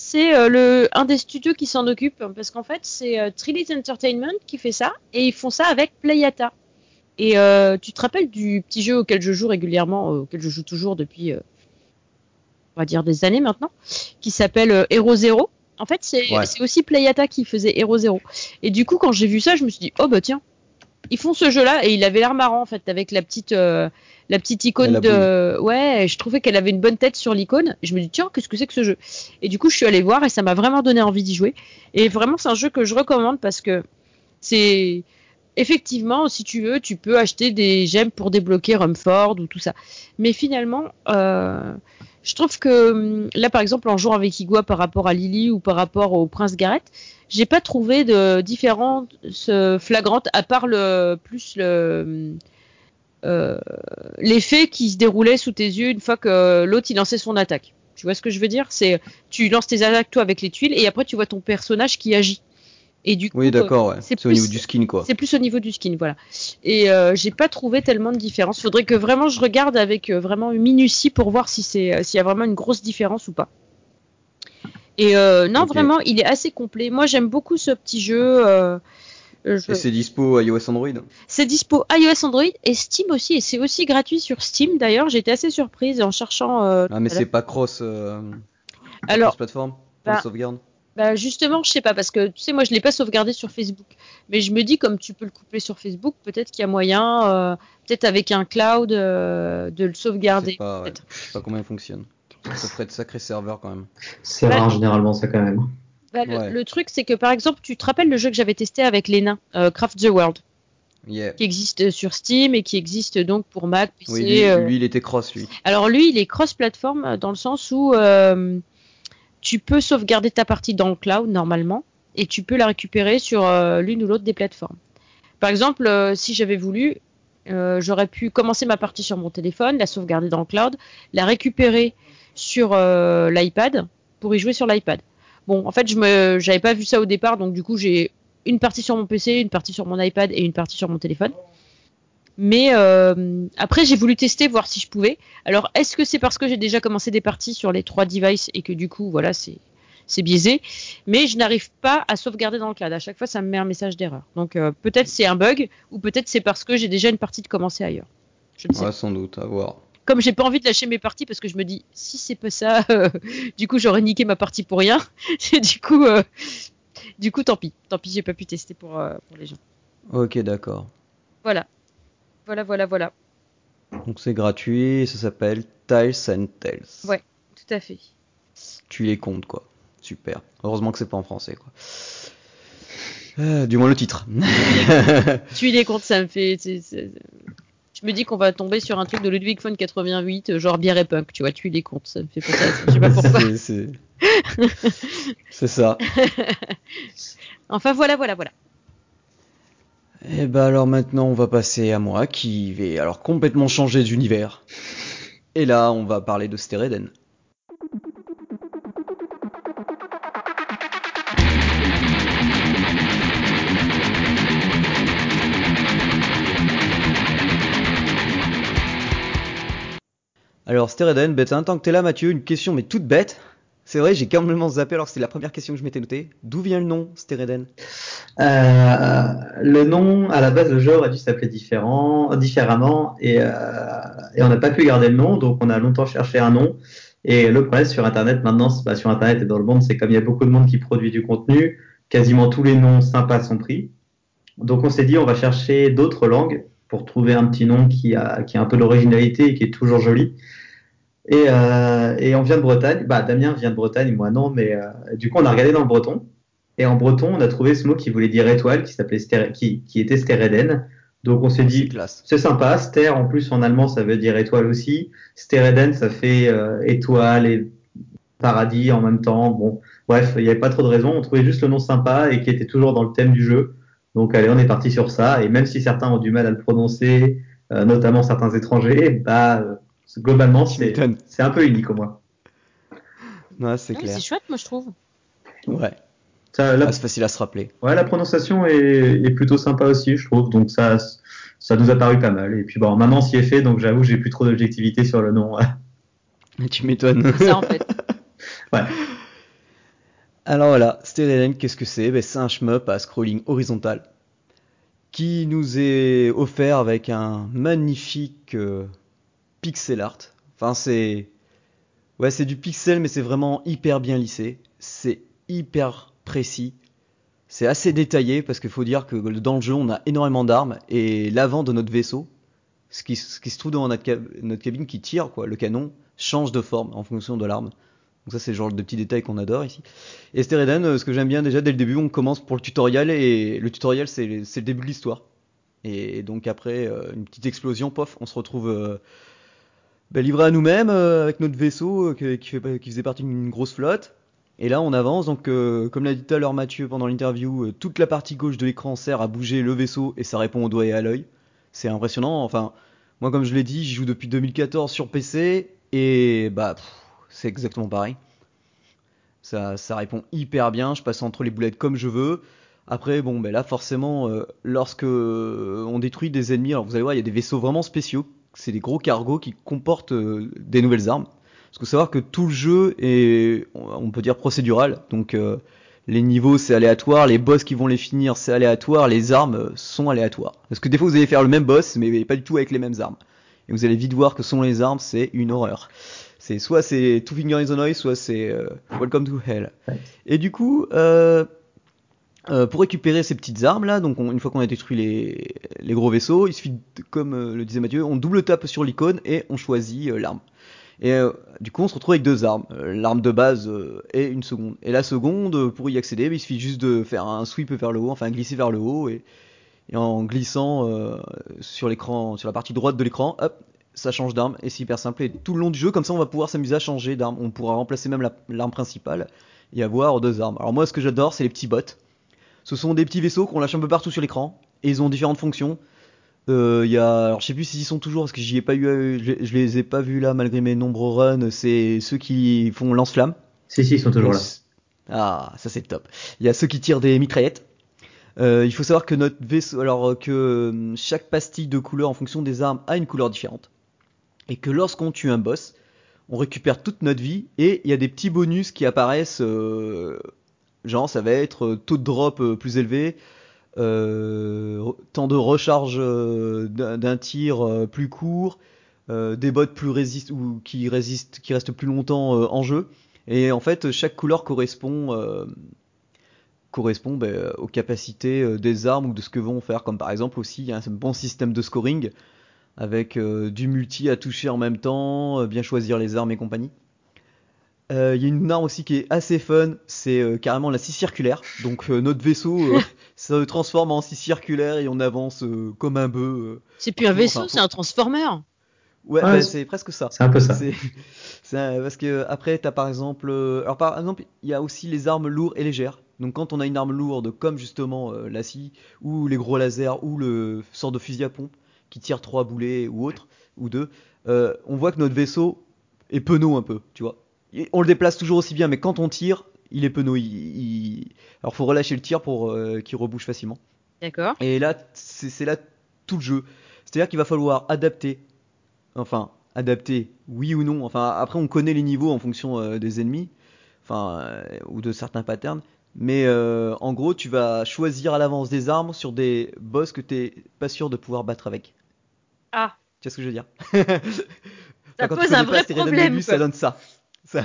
c'est euh, le un des studios qui s'en occupe parce qu'en fait, c'est euh, Entertainment qui fait ça et ils font ça avec Playata. Et euh, tu te rappelles du petit jeu auquel je joue régulièrement, euh, auquel je joue toujours depuis, euh, on va dire des années maintenant, qui s'appelle Hero Zero. En fait, c'est aussi Playata qui faisait Hero Zero. Et du coup, quand j'ai vu ça, je me suis dit, oh bah tiens, ils font ce jeu-là et il avait l'air marrant en fait avec la petite la petite icône de ouais je trouvais qu'elle avait une bonne tête sur l'icône. Je me dis tiens qu'est-ce que c'est que ce jeu? Et du coup je suis allée voir et ça m'a vraiment donné envie d'y jouer. Et vraiment c'est un jeu que je recommande parce que c'est effectivement, si tu veux, tu peux acheter des gemmes pour débloquer Rumford ou tout ça. Mais finalement, euh, je trouve que hum, là, par exemple, en jouant avec Igua par rapport à Lily ou par rapport au Prince Garrett, j'ai pas trouvé de différence flagrante à part le plus le euh, l'effet qui se déroulait sous tes yeux une fois que l'autre il lançait son attaque. Tu vois ce que je veux dire? C'est tu lances tes attaques toi avec les tuiles et après tu vois ton personnage qui agit. Et du coup, oui, d'accord, ouais. c'est au niveau du skin, quoi. C'est plus au niveau du skin, voilà. Et euh, j'ai pas trouvé tellement de différence. Faudrait que vraiment je regarde avec euh, vraiment une minutie pour voir si c'est euh, s'il y a vraiment une grosse différence ou pas. Et euh, non, vraiment, il est assez complet. Moi, j'aime beaucoup ce petit jeu. Euh, et c'est dispo iOS Android C'est dispo iOS Android et Steam aussi. Et c'est aussi gratuit sur Steam d'ailleurs. J'étais assez surprise en cherchant. ah, mais c'est pas cross. Alors, cross plateforme pour bah, sauvegarde bah justement, je sais pas parce que tu sais moi je l'ai pas sauvegardé sur Facebook, mais je me dis comme tu peux le coupler sur Facebook, peut-être qu'il y a moyen, euh, peut-être avec un cloud, euh, de le sauvegarder. Je sais pas, pas comment il fonctionne. Ça ferait de sacrés serveurs quand même. C'est rare généralement ça quand même. Bah, le, truc c'est que par exemple tu te rappelles le jeu que j'avais testé avec les nains, euh, Craft the World? qui existe sur Steam et qui existe donc pour Mac, PC. Oui, lui, il était cross, lui. Alors lui, il est cross-platform dans le sens où tu peux sauvegarder ta partie dans le cloud normalement et tu peux la récupérer sur euh, l'une ou l'autre des plateformes. Par exemple, euh, si j'avais voulu, euh, j'aurais pu commencer ma partie sur mon téléphone, la sauvegarder dans le cloud, la récupérer sur l'iPad pour y jouer sur l'iPad. Bon, en fait, je me, j'avais pas vu ça au départ, donc du coup, j'ai une partie sur mon PC, une partie sur mon iPad et une partie sur mon téléphone. Mais euh, après, j'ai voulu tester, voir si je pouvais. Alors, est-ce que c'est parce que j'ai déjà commencé des parties sur les trois devices et que du coup, voilà, c'est c'est biaisé, mais je n'arrive pas à sauvegarder dans le cloud. À chaque fois, ça me met un message d'erreur. Donc euh, peut-être c'est un bug, ou peut-être c'est parce que j'ai déjà une partie de commencer ailleurs. Je ne sais ouais, sans doute, à voir. Comme j'ai pas envie de lâcher mes parties parce que je me dis si c'est pas ça, *laughs* euh, du coup j'aurais niqué ma partie pour rien. *laughs* et du coup, euh, du coup tant pis, tant pis j'ai pas pu tester pour, pour les gens. Ok d'accord. Voilà. Voilà, voilà, voilà. Donc c'est gratuit, ça s'appelle Tiles and Tales. Ouais, tout à fait. Tu les comptes quoi. Super. Heureusement que c'est pas en français quoi. Euh, du moins le titre. *laughs* tu les comptes, ça me fait. Je me dis qu'on va tomber sur un truc de Ludwig von 88, genre bière et punk, tu vois, tu les comptes, ça me fait penser à ça. Je sais pas pourquoi. *laughs* c'est ça. *laughs* enfin voilà, voilà, voilà. Et eh bah ben, alors maintenant on va passer à moi qui vais alors complètement changer d'univers. Et là on va parler de Stereden. Alors Stereden, bête, tant que t'es là Mathieu, une question mais toute bête. C'est vrai, j'ai complètement zappé alors que c'était la première question que je m'étais notée. D'où vient le nom, Stereden euh, Le nom, à la base, le jeu aurait dû s'appeler différemment et, euh, et on n'a pas pu garder le nom, donc on a longtemps cherché un nom. Et le problème sur Internet maintenant, pas sur Internet et dans le monde, c'est comme il y a beaucoup de monde qui produit du contenu, quasiment tous les noms sympas sont pris. Donc on s'est dit, on va chercher d'autres langues pour trouver un petit nom qui a, qui a un peu d'originalité et qui est toujours joli. Et, euh, et, on vient de Bretagne. Bah, Damien vient de Bretagne, moi non, mais euh, du coup, on a regardé dans le breton. Et en breton, on a trouvé ce mot qui voulait dire étoile, qui s'appelait qui, qui était Stereden. Donc on s'est dit, c'est sympa. Ster, en plus, en allemand, ça veut dire étoile aussi. Stereden, ça fait euh, étoile et paradis en même temps. Bon, bref, il n'y avait pas trop de raisons. On trouvait juste le nom sympa et qui était toujours dans le thème du jeu. Donc allez, on est parti sur ça. Et même si certains ont du mal à le prononcer, euh, notamment certains étrangers, bah globalement, c'est un peu unique au moins. Ouais, c'est clair. C'est chouette, moi, je trouve. Ouais. c'est facile à se rappeler. Ouais, la prononciation est, est, plutôt sympa aussi, je trouve. Donc ça, ça nous a paru pas mal. Et puis bon, maintenant, s'y est fait, donc j'avoue, j'ai plus trop d'objectivité sur le nom. *laughs* tu m'étonnes. C'est ça en fait. *laughs* ouais. Alors voilà, Sterelen, qu'est-ce que c'est? Ben, C'est un shmup à scrolling horizontal qui nous est offert avec un magnifique euh, pixel art. Enfin, c'est. Ouais, c'est du pixel, mais c'est vraiment hyper bien lissé. C'est hyper précis. C'est assez détaillé parce qu'il faut dire que dans le jeu, on a énormément d'armes et l'avant de notre vaisseau, ce qui, se trouve dans notre, cabine qui tire, quoi, le canon, change de forme en fonction de l'arme. Donc ça, c'est le genre de petits détails qu'on adore ici. Et Stereden, euh, ce que j'aime bien déjà dès le début, on commence pour le tutoriel et le tutoriel, c'est le début de l'histoire. Et donc après, euh, une petite explosion, pof, on se retrouve euh, bah, livré à nous-mêmes euh, avec notre vaisseau euh, qui, faisait partie d'une grosse flotte. Et là, on avance. Donc, euh, comme l'a dit tout à l'heure Mathieu pendant l'interview, toute la partie gauche de l'écran sert à bouger le vaisseau et ça répond au doigt et à l'œil. C'est impressionnant. Enfin, moi, comme je l'ai dit, j'y joue depuis 2014 sur PC et bah, c'est exactement pareil. Ça, ça, répond hyper bien. Je passe entre les boulettes comme je veux. Après, bon, ben là, forcément, lorsque on détruit des ennemis, alors vous allez voir, il y a des vaisseaux vraiment spéciaux c'est des gros cargos qui comportent euh, des nouvelles armes. Parce qu'il faut savoir que tout le jeu est, on peut dire, procédural. Donc euh, les niveaux c'est aléatoire, les boss qui vont les finir c'est aléatoire, les armes euh, sont aléatoires. Parce que des fois vous allez faire le même boss mais pas du tout avec les mêmes armes. Et vous allez vite voir que sont les armes c'est une horreur. C'est soit c'est Two Finger in the Noise, soit c'est Welcome to Hell. Et du coup, euh, euh, pour récupérer ces petites armes là, donc une fois qu'on a détruit les, gros vaisseaux, il suffit, comme euh, le disait Mathieu, on double tape sur l'icône et on choisit euh, l'arme. Et du coup, on se retrouve avec deux armes, l'arme de base et une seconde. Et la seconde, pour y accéder, il suffit juste de faire un sweep vers le haut, enfin glisser vers le haut, et, en glissant sur l'écran, sur la partie droite de l'écran, hop, ça change d'arme. Et c'est hyper simple. Et tout le long du jeu, comme ça, on va pouvoir s'amuser à changer d'arme. On pourra remplacer même l'arme principale et avoir deux armes. Alors moi, ce que j'adore, c'est les petits bots. Ce sont des petits vaisseaux qu'on lâche un peu partout sur l'écran et ils ont différentes fonctions. Il euh, y a, alors je sais plus s'ils y sont toujours parce que j'y ai pas eu, je, les ai pas vus là malgré mes nombreux runs. C'est ceux qui font lance-flammes. Si si, ils sont toujours là. Ah, ça c'est top. Il y a ceux qui tirent des mitraillettes. Euh, il faut savoir que notre vaisseau, alors que euh, chaque pastille de couleur en fonction des armes a une couleur différente, et que lorsqu'on tue un boss, on récupère toute notre vie et il y a des petits bonus qui apparaissent euh, Genre, ça va être euh, taux de drop euh, plus élevé, euh, temps de recharge d'un tir plus court, des bots plus résistent ou qui restent plus longtemps en jeu. Et en fait, chaque couleur correspond ben, aux capacités des armes ou de ce que vont faire. Comme par exemple aussi, il y a un bon système de scoring avec du multi à toucher en même temps, bien choisir les armes et compagnie. Euh, Il y a une arme aussi qui est assez fun, c'est euh, carrément la scie circulaire. Donc euh, notre vaisseau euh, *laughs* se transforme en scie circulaire et on avance euh, comme un bœuf. euh. C'est plus un vaisseau, c'est un transformer. Ouais, Ouais, bah, c'est- presque ça. C'est un peu ça. C'est *laughs* c'est un- parce que après t'as par exemple euh, alors par exemple il y a aussi les armes lourdes et légères. Donc quand on a une arme lourde comme justement euh, la scie ou les gros lasers ou le sort de fusil à pompe qui tire trois boulets ou autre ou deux, euh, on voit que notre vaisseau est penaud un peu, tu vois. On le déplace toujours aussi bien, mais quand on tire, il est penaud. Il, il- Alors faut relâcher le tir pour euh, qu'il rebouche facilement. D'accord. Et là, c'est là tout le jeu. C'est-à-dire qu'il va falloir adapter, enfin, adapter, oui ou non. Enfin, après, on connaît les niveaux en fonction euh, des ennemis, enfin, euh, ou de certains patterns. Mais euh, en gros, tu vas choisir à l'avance des armes sur des boss que t'es pas sûr de pouvoir battre avec. Ah, Tu vois ce que je veux dire? Ça Enfin, quand tu pose un vrai problème. Ça donne ça. Ça.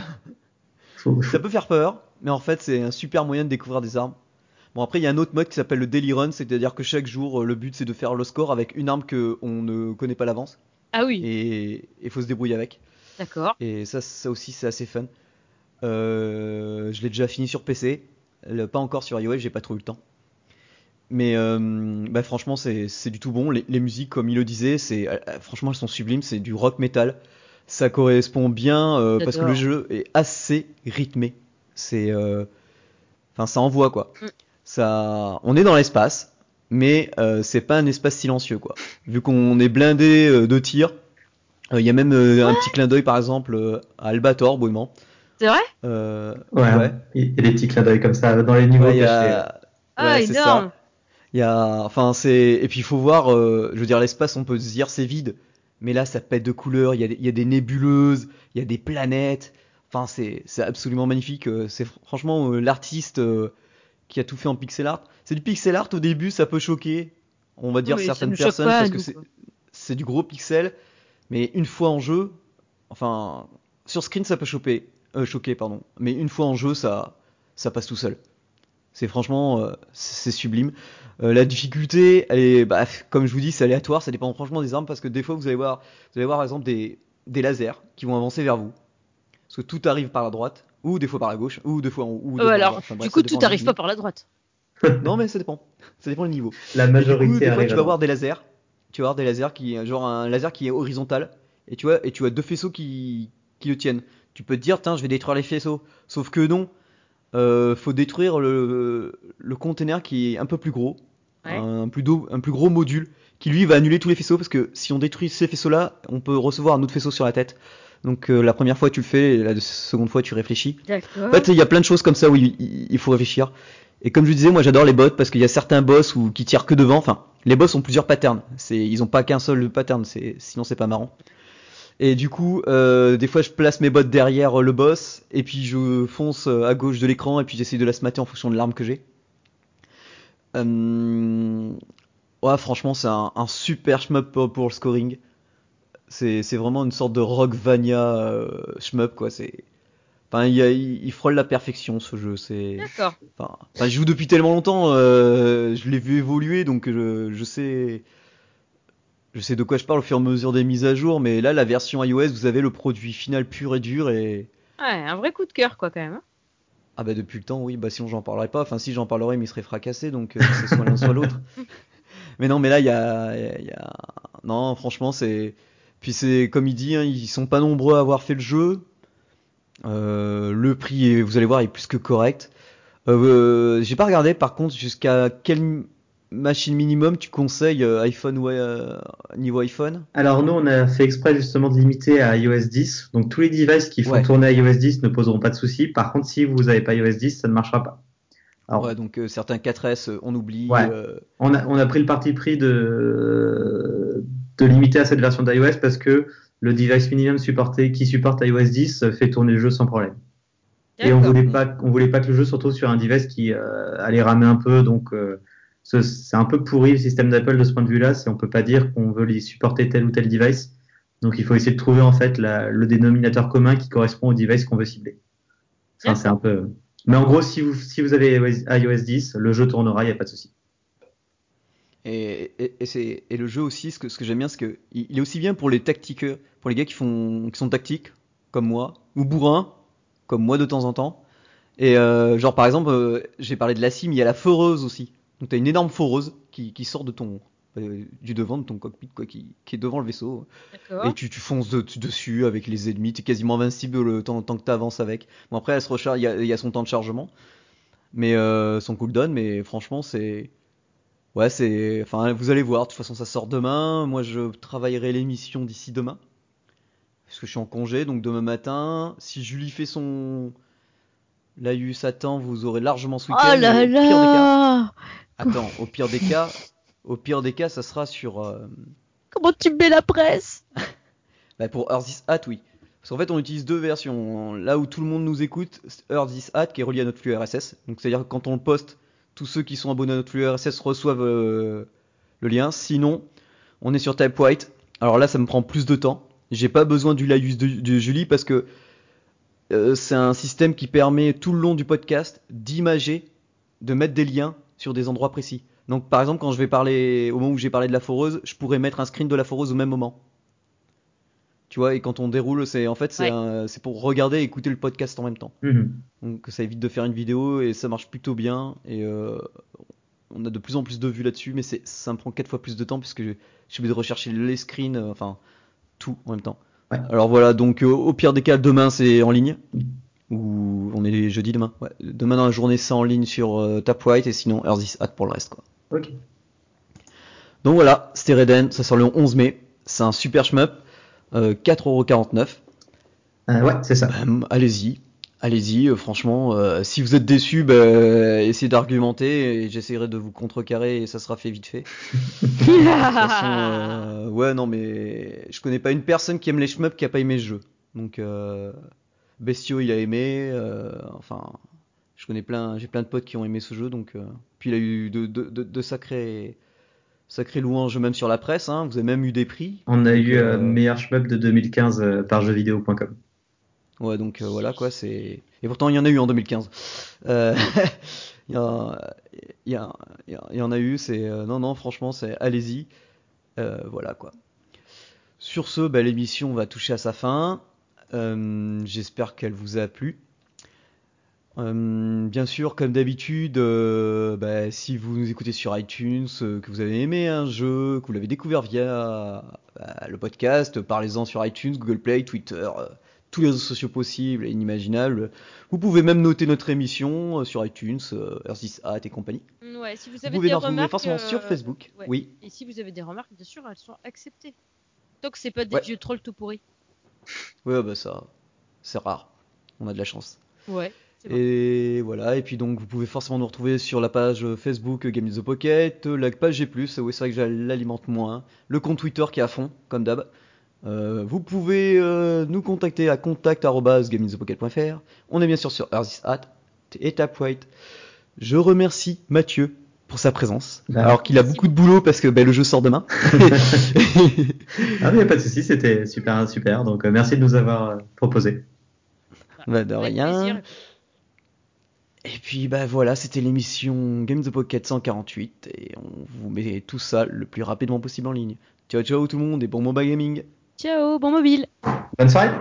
Peut faire peur, mais en fait, c'est un super moyen de découvrir des armes. Bon, après, il y a un autre mode qui s'appelle le Daily Run, c'est-à-dire que chaque jour, euh, le but c'est de faire le score avec une arme que on ne connaît pas l'avance, Ah oui, et il faut se débrouiller avec. d'accord. Et ça, ça aussi, c'est assez fun. Euh, je l'ai déjà fini sur PC, le- pas encore sur iOS, j'ai pas trop eu le temps. Mais euh, bah, franchement, c'est du tout bon. Les, les musiques, comme il le disait, c'est franchement, elles sont sublimes. C'est du rock metal. Ça correspond bien euh, parce que le jeu est assez rythmé. C'est, euh, enfin, ça envoie quoi. Mm. Ça, on est dans l'espace, mais euh, c'est pas un espace silencieux quoi. Vu qu'on est blindé euh, de tirs, euh, il y a même euh, un petit clin d'œil par exemple euh, à Albator, Bouillement. C'est vrai? Euh, Ouais, ouais. Il y a des petits clins d'œil comme ça dans les niveaux Ouais, a... Ah, ouais, ça. énorme. Il y a, enfin, c'est, et puis il faut voir, euh, je veux dire, l'espace, on peut se dire c'est vide, mais là, ça pète de couleurs. Il y a, des- il y a des nébuleuses, il y a des planètes. Enfin, c'est, c'est absolument magnifique. euh, C'est fr- franchement euh, l'artiste euh, qui a tout fait en pixel art. C'est du pixel art au début, ça peut choquer, on va dire Oui, certaines personnes, pas, parce que c'est, du gros pixel, mais une fois en jeu, enfin, sur screen, ça peut choquer, euh, choquer, pardon, mais une fois en jeu, ça, ça passe tout seul. C'est franchement, euh, c'est sublime. Euh, la difficulté, elle est, bah, comme je vous dis, c'est aléatoire, ça dépend franchement des armes parce que des fois vous allez voir, vous allez voir par exemple des, des lasers qui vont avancer vers vous. Parce que tout arrive par la droite, ou des fois par la gauche, ou des fois en haut. ou des Euh, alors, du coup, tout arrive pas par la droite. *laughs* *laughs* Non, mais ça dépend. Ça dépend du niveau. La Et du majorité coup, des fois, tu vas voir des lasers. Tu vas voir des lasers qui, genre un laser qui est horizontal. Et tu vois, et tu as deux faisceaux qui, qui le tiennent. Tu peux te dire, tiens, je vais détruire les faisceaux. Sauf que non. Euh, faut détruire le, le container qui est un peu plus gros. Ouais. Un, plus do- un plus gros module. Qui lui va annuler tous les faisceaux. Parce que si on détruit ces faisceaux-là, on peut recevoir un autre faisceau sur la tête. Donc euh, la première fois tu le fais, et la seconde fois tu réfléchis. En fait, il y a plein de choses comme ça où il, faut réfléchir. Et comme je disais, moi j'adore les bots parce qu'il y a certains boss où, qui tirent que devant. Enfin, les boss ont plusieurs patterns. C'est, ils ont pas qu'un seul pattern, c'est, sinon c'est pas marrant. Et du coup, euh, des fois je place mes bots derrière le boss et puis je fonce euh, à gauche de l'écran et puis j'essaie de la smatter en fonction de l'arme que j'ai. Euh, Ouais, franchement, c'est un, un super shmup pour, pour le scoring. C'est, vraiment une sorte de Rockvania euh, shmup quoi. C'est, enfin, il, frôle la perfection ce jeu. C'est, D'accord. enfin, enfin, je joue depuis tellement longtemps, euh, je l'ai vu évoluer, donc je, je sais, je sais de quoi je parle au fur et à mesure des mises à jour. Mais là, la version iOS, vous avez le produit final pur et dur et Ouais, un vrai coup de cœur, quoi, quand même. hein. Ah bah depuis le temps, oui, bah sinon j'en parlerai pas. Enfin, si j'en parlerai, mais il serait fracassé, donc euh, c'est soit l'un soit l'autre. *laughs* Mais non, mais là, il y a, y non, franchement, c'est, puis c'est comme il dit, hein, ils sont pas nombreux à avoir fait le jeu. Euh, le prix, est- vous allez voir, est plus que correct. Euh, j'ai pas regardé, par contre, jusqu'à quelle machine minimum tu conseilles euh, iPhone ou euh, niveau iPhone? Alors nous, on a fait exprès justement de limiter à iOS 10. Donc tous les devices qui font Ouais. tourner à iOS 10 ne poseront pas de soucis. Par contre, si vous n'avez pas iOS 10, ça ne marchera pas. Alors, Ouais, donc euh, certains 4S, euh, on oublie. Ouais. euh, on, a, on a pris le parti pris de, de limiter à cette version d'iOS parce que le device minimum supporté qui supporte iOS 10 fait tourner le jeu sans problème. Et on voulait pas, on voulait pas que le jeu se retrouve sur un device qui euh, allait ramer un peu, donc euh, c'est un peu pourri le système d'Apple de ce point de vue-là. C'est on peut pas dire qu'on veut les supporter tel ou tel device. Donc il faut essayer de trouver en fait la- le dénominateur commun qui correspond au device qu'on veut cibler. Enfin, c'est un peu. Mais en gros, si vous si vous avez iOS 10, le jeu tournera, il y a pas de souci. Et, et, et le jeu aussi, ce que, ce que j'aime bien, c'est que il il est aussi bien pour les tactiqueurs, pour les gars qui font qui sont tactiques, comme moi, ou bourrins, comme moi de temps en temps. Et euh, genre par exemple, euh, j'ai parlé de la cime, il y a la foreuse aussi. Donc t'as une énorme foreuse qui, qui sort de ton euh, du devant de ton cockpit quoi, qui, qui est devant le vaisseau. Et tu, tu fonces de- dessus avec les ennemis, t'es quasiment invincible le temps, tant que t'avances avec. Bon après elle se recharge, il y a, il y a son temps de chargement, mais euh, son cooldown, mais franchement c'est, ouais c'est, enfin vous allez voir. De toute façon ça sort demain. Moi je travaillerai l'émission d'ici demain, parce que je suis en congé, donc demain matin, si Julie fait son Laïus attend, vous aurez largement ce week-end. Oh là au pire des cas, là attends, au pire des cas, au pire des cas, ça sera sur euh, Comment tu me mets la presse *laughs* Bah pour Earth is Hat, oui. Parce qu'en fait, on utilise deux versions. Là où tout le monde nous écoute, Earth is Hat qui est relié à notre flux RSS. Donc c'est-à-dire que quand on le poste, tous ceux qui sont abonnés à notre flux RSS reçoivent euh, le lien. Sinon, on est sur Typewrite. Alors là, ça me prend plus de temps. J'ai pas besoin du laïus de, de Julie parce que euh, c'est un système qui permet tout le long du podcast d'imager, de mettre des liens sur des endroits précis. Donc par exemple, quand je vais parler, au moment où j'ai parlé de la foreuse, je pourrais mettre un screen de la foreuse au même moment. Tu vois, et quand on déroule, c'est en fait c'est Ouais. pour regarder et écouter le podcast en même temps. Mhm. Donc ça évite de faire une vidéo et ça marche plutôt bien. Et euh, on a de plus en plus de vues là-dessus, mais c'est ça me prend quatre fois plus de temps puisque je, je suis obligé de rechercher les screens, euh, enfin tout en même temps. Ouais. Alors voilà, donc euh, au pire des cas, demain c'est en ligne. Ou on est jeudi demain. Ouais. Demain dans la journée c'est en ligne sur euh, Tapwhite et sinon Earth is Hat pour le reste quoi. Ok. Donc voilà, c'était Reden, ça sort le 11 mai. C'est un super shmup, euh, 4,49€. Euh, ouais, c'est ça. Allez-y, allez-y. euh, franchement, euh, si vous êtes déçu, bah, essayez d'argumenter et j'essaierai de vous contrecarrer et ça sera fait vite fait. *laughs* De toute façon, euh, ouais, non, mais je connais pas une personne qui aime les shmups qui a pas aimé ce jeu. Donc, euh, Bestio, il a aimé. euh, enfin, je connais plein, j'ai plein de potes qui ont aimé ce jeu. Donc, euh, puis il a eu de, de, de, de sacrés, sacrés louanges même sur la presse. Hein, vous avez même eu des prix. On a eu Euh, euh, meilleur shmup de 2015 euh, par jeuxvideo.com. Ouais, donc euh, voilà quoi, c'est. Et pourtant, il y en a eu en 2015. Euh, *laughs* Il y, a- il y, il y en a eu, c'est. euh, non, non, franchement, c'est. Allez-y. Voilà quoi. Sur ce, bah, l'émission va toucher à sa fin. J'espère qu'elle vous a plu. Bien sûr, comme d'habitude, bah, si vous nous écoutez sur iTunes, que vous avez aimé un jeu, que vous l'avez découvert via bah, le podcast, parlez-en sur iTunes, Google Play, Twitter, tous les réseaux sociaux possibles et inimaginables. Vous pouvez même noter notre émission euh, sur iTunes, euh, Earthis Hat et compagnie. Ouais, si vous Vous avez pouvez des nous remarques, forcément sur euh, Facebook. ouais. Oui, Et si vous avez des remarques, bien sûr, elles sont acceptées. Tant que c'est pas des Ouais. vieux trolls tout pourris. ouais, bah ça, c'est rare. On a de la chance. Ouais. Et voilà, et puis donc vous pouvez forcément nous retrouver sur la page Facebook Game in the Pocket, la page G+, c'est vrai que je l'alimente moins, le compte Twitter qui est à fond, comme d'hab. Euh, vous pouvez euh, nous contacter à contact@gameinthepocket.fr. On est bien sûr sur Earthis Hat et Tapwhite. Je remercie Mathieu pour sa présence, Bah, alors qu'il a beaucoup de boulot parce que ben, le jeu sort demain. *laughs* Ah mais pas de souci, c'était super super. Donc euh, merci de nous avoir euh, proposé. Bah, de Avec rien. Et puis bah voilà, c'était l'émission Game the Pocket 148 et on vous met tout ça le plus rapidement possible en ligne. Ciao ciao tout le monde et bon mobile gaming Ciao, bon mobile. Bonne soirée.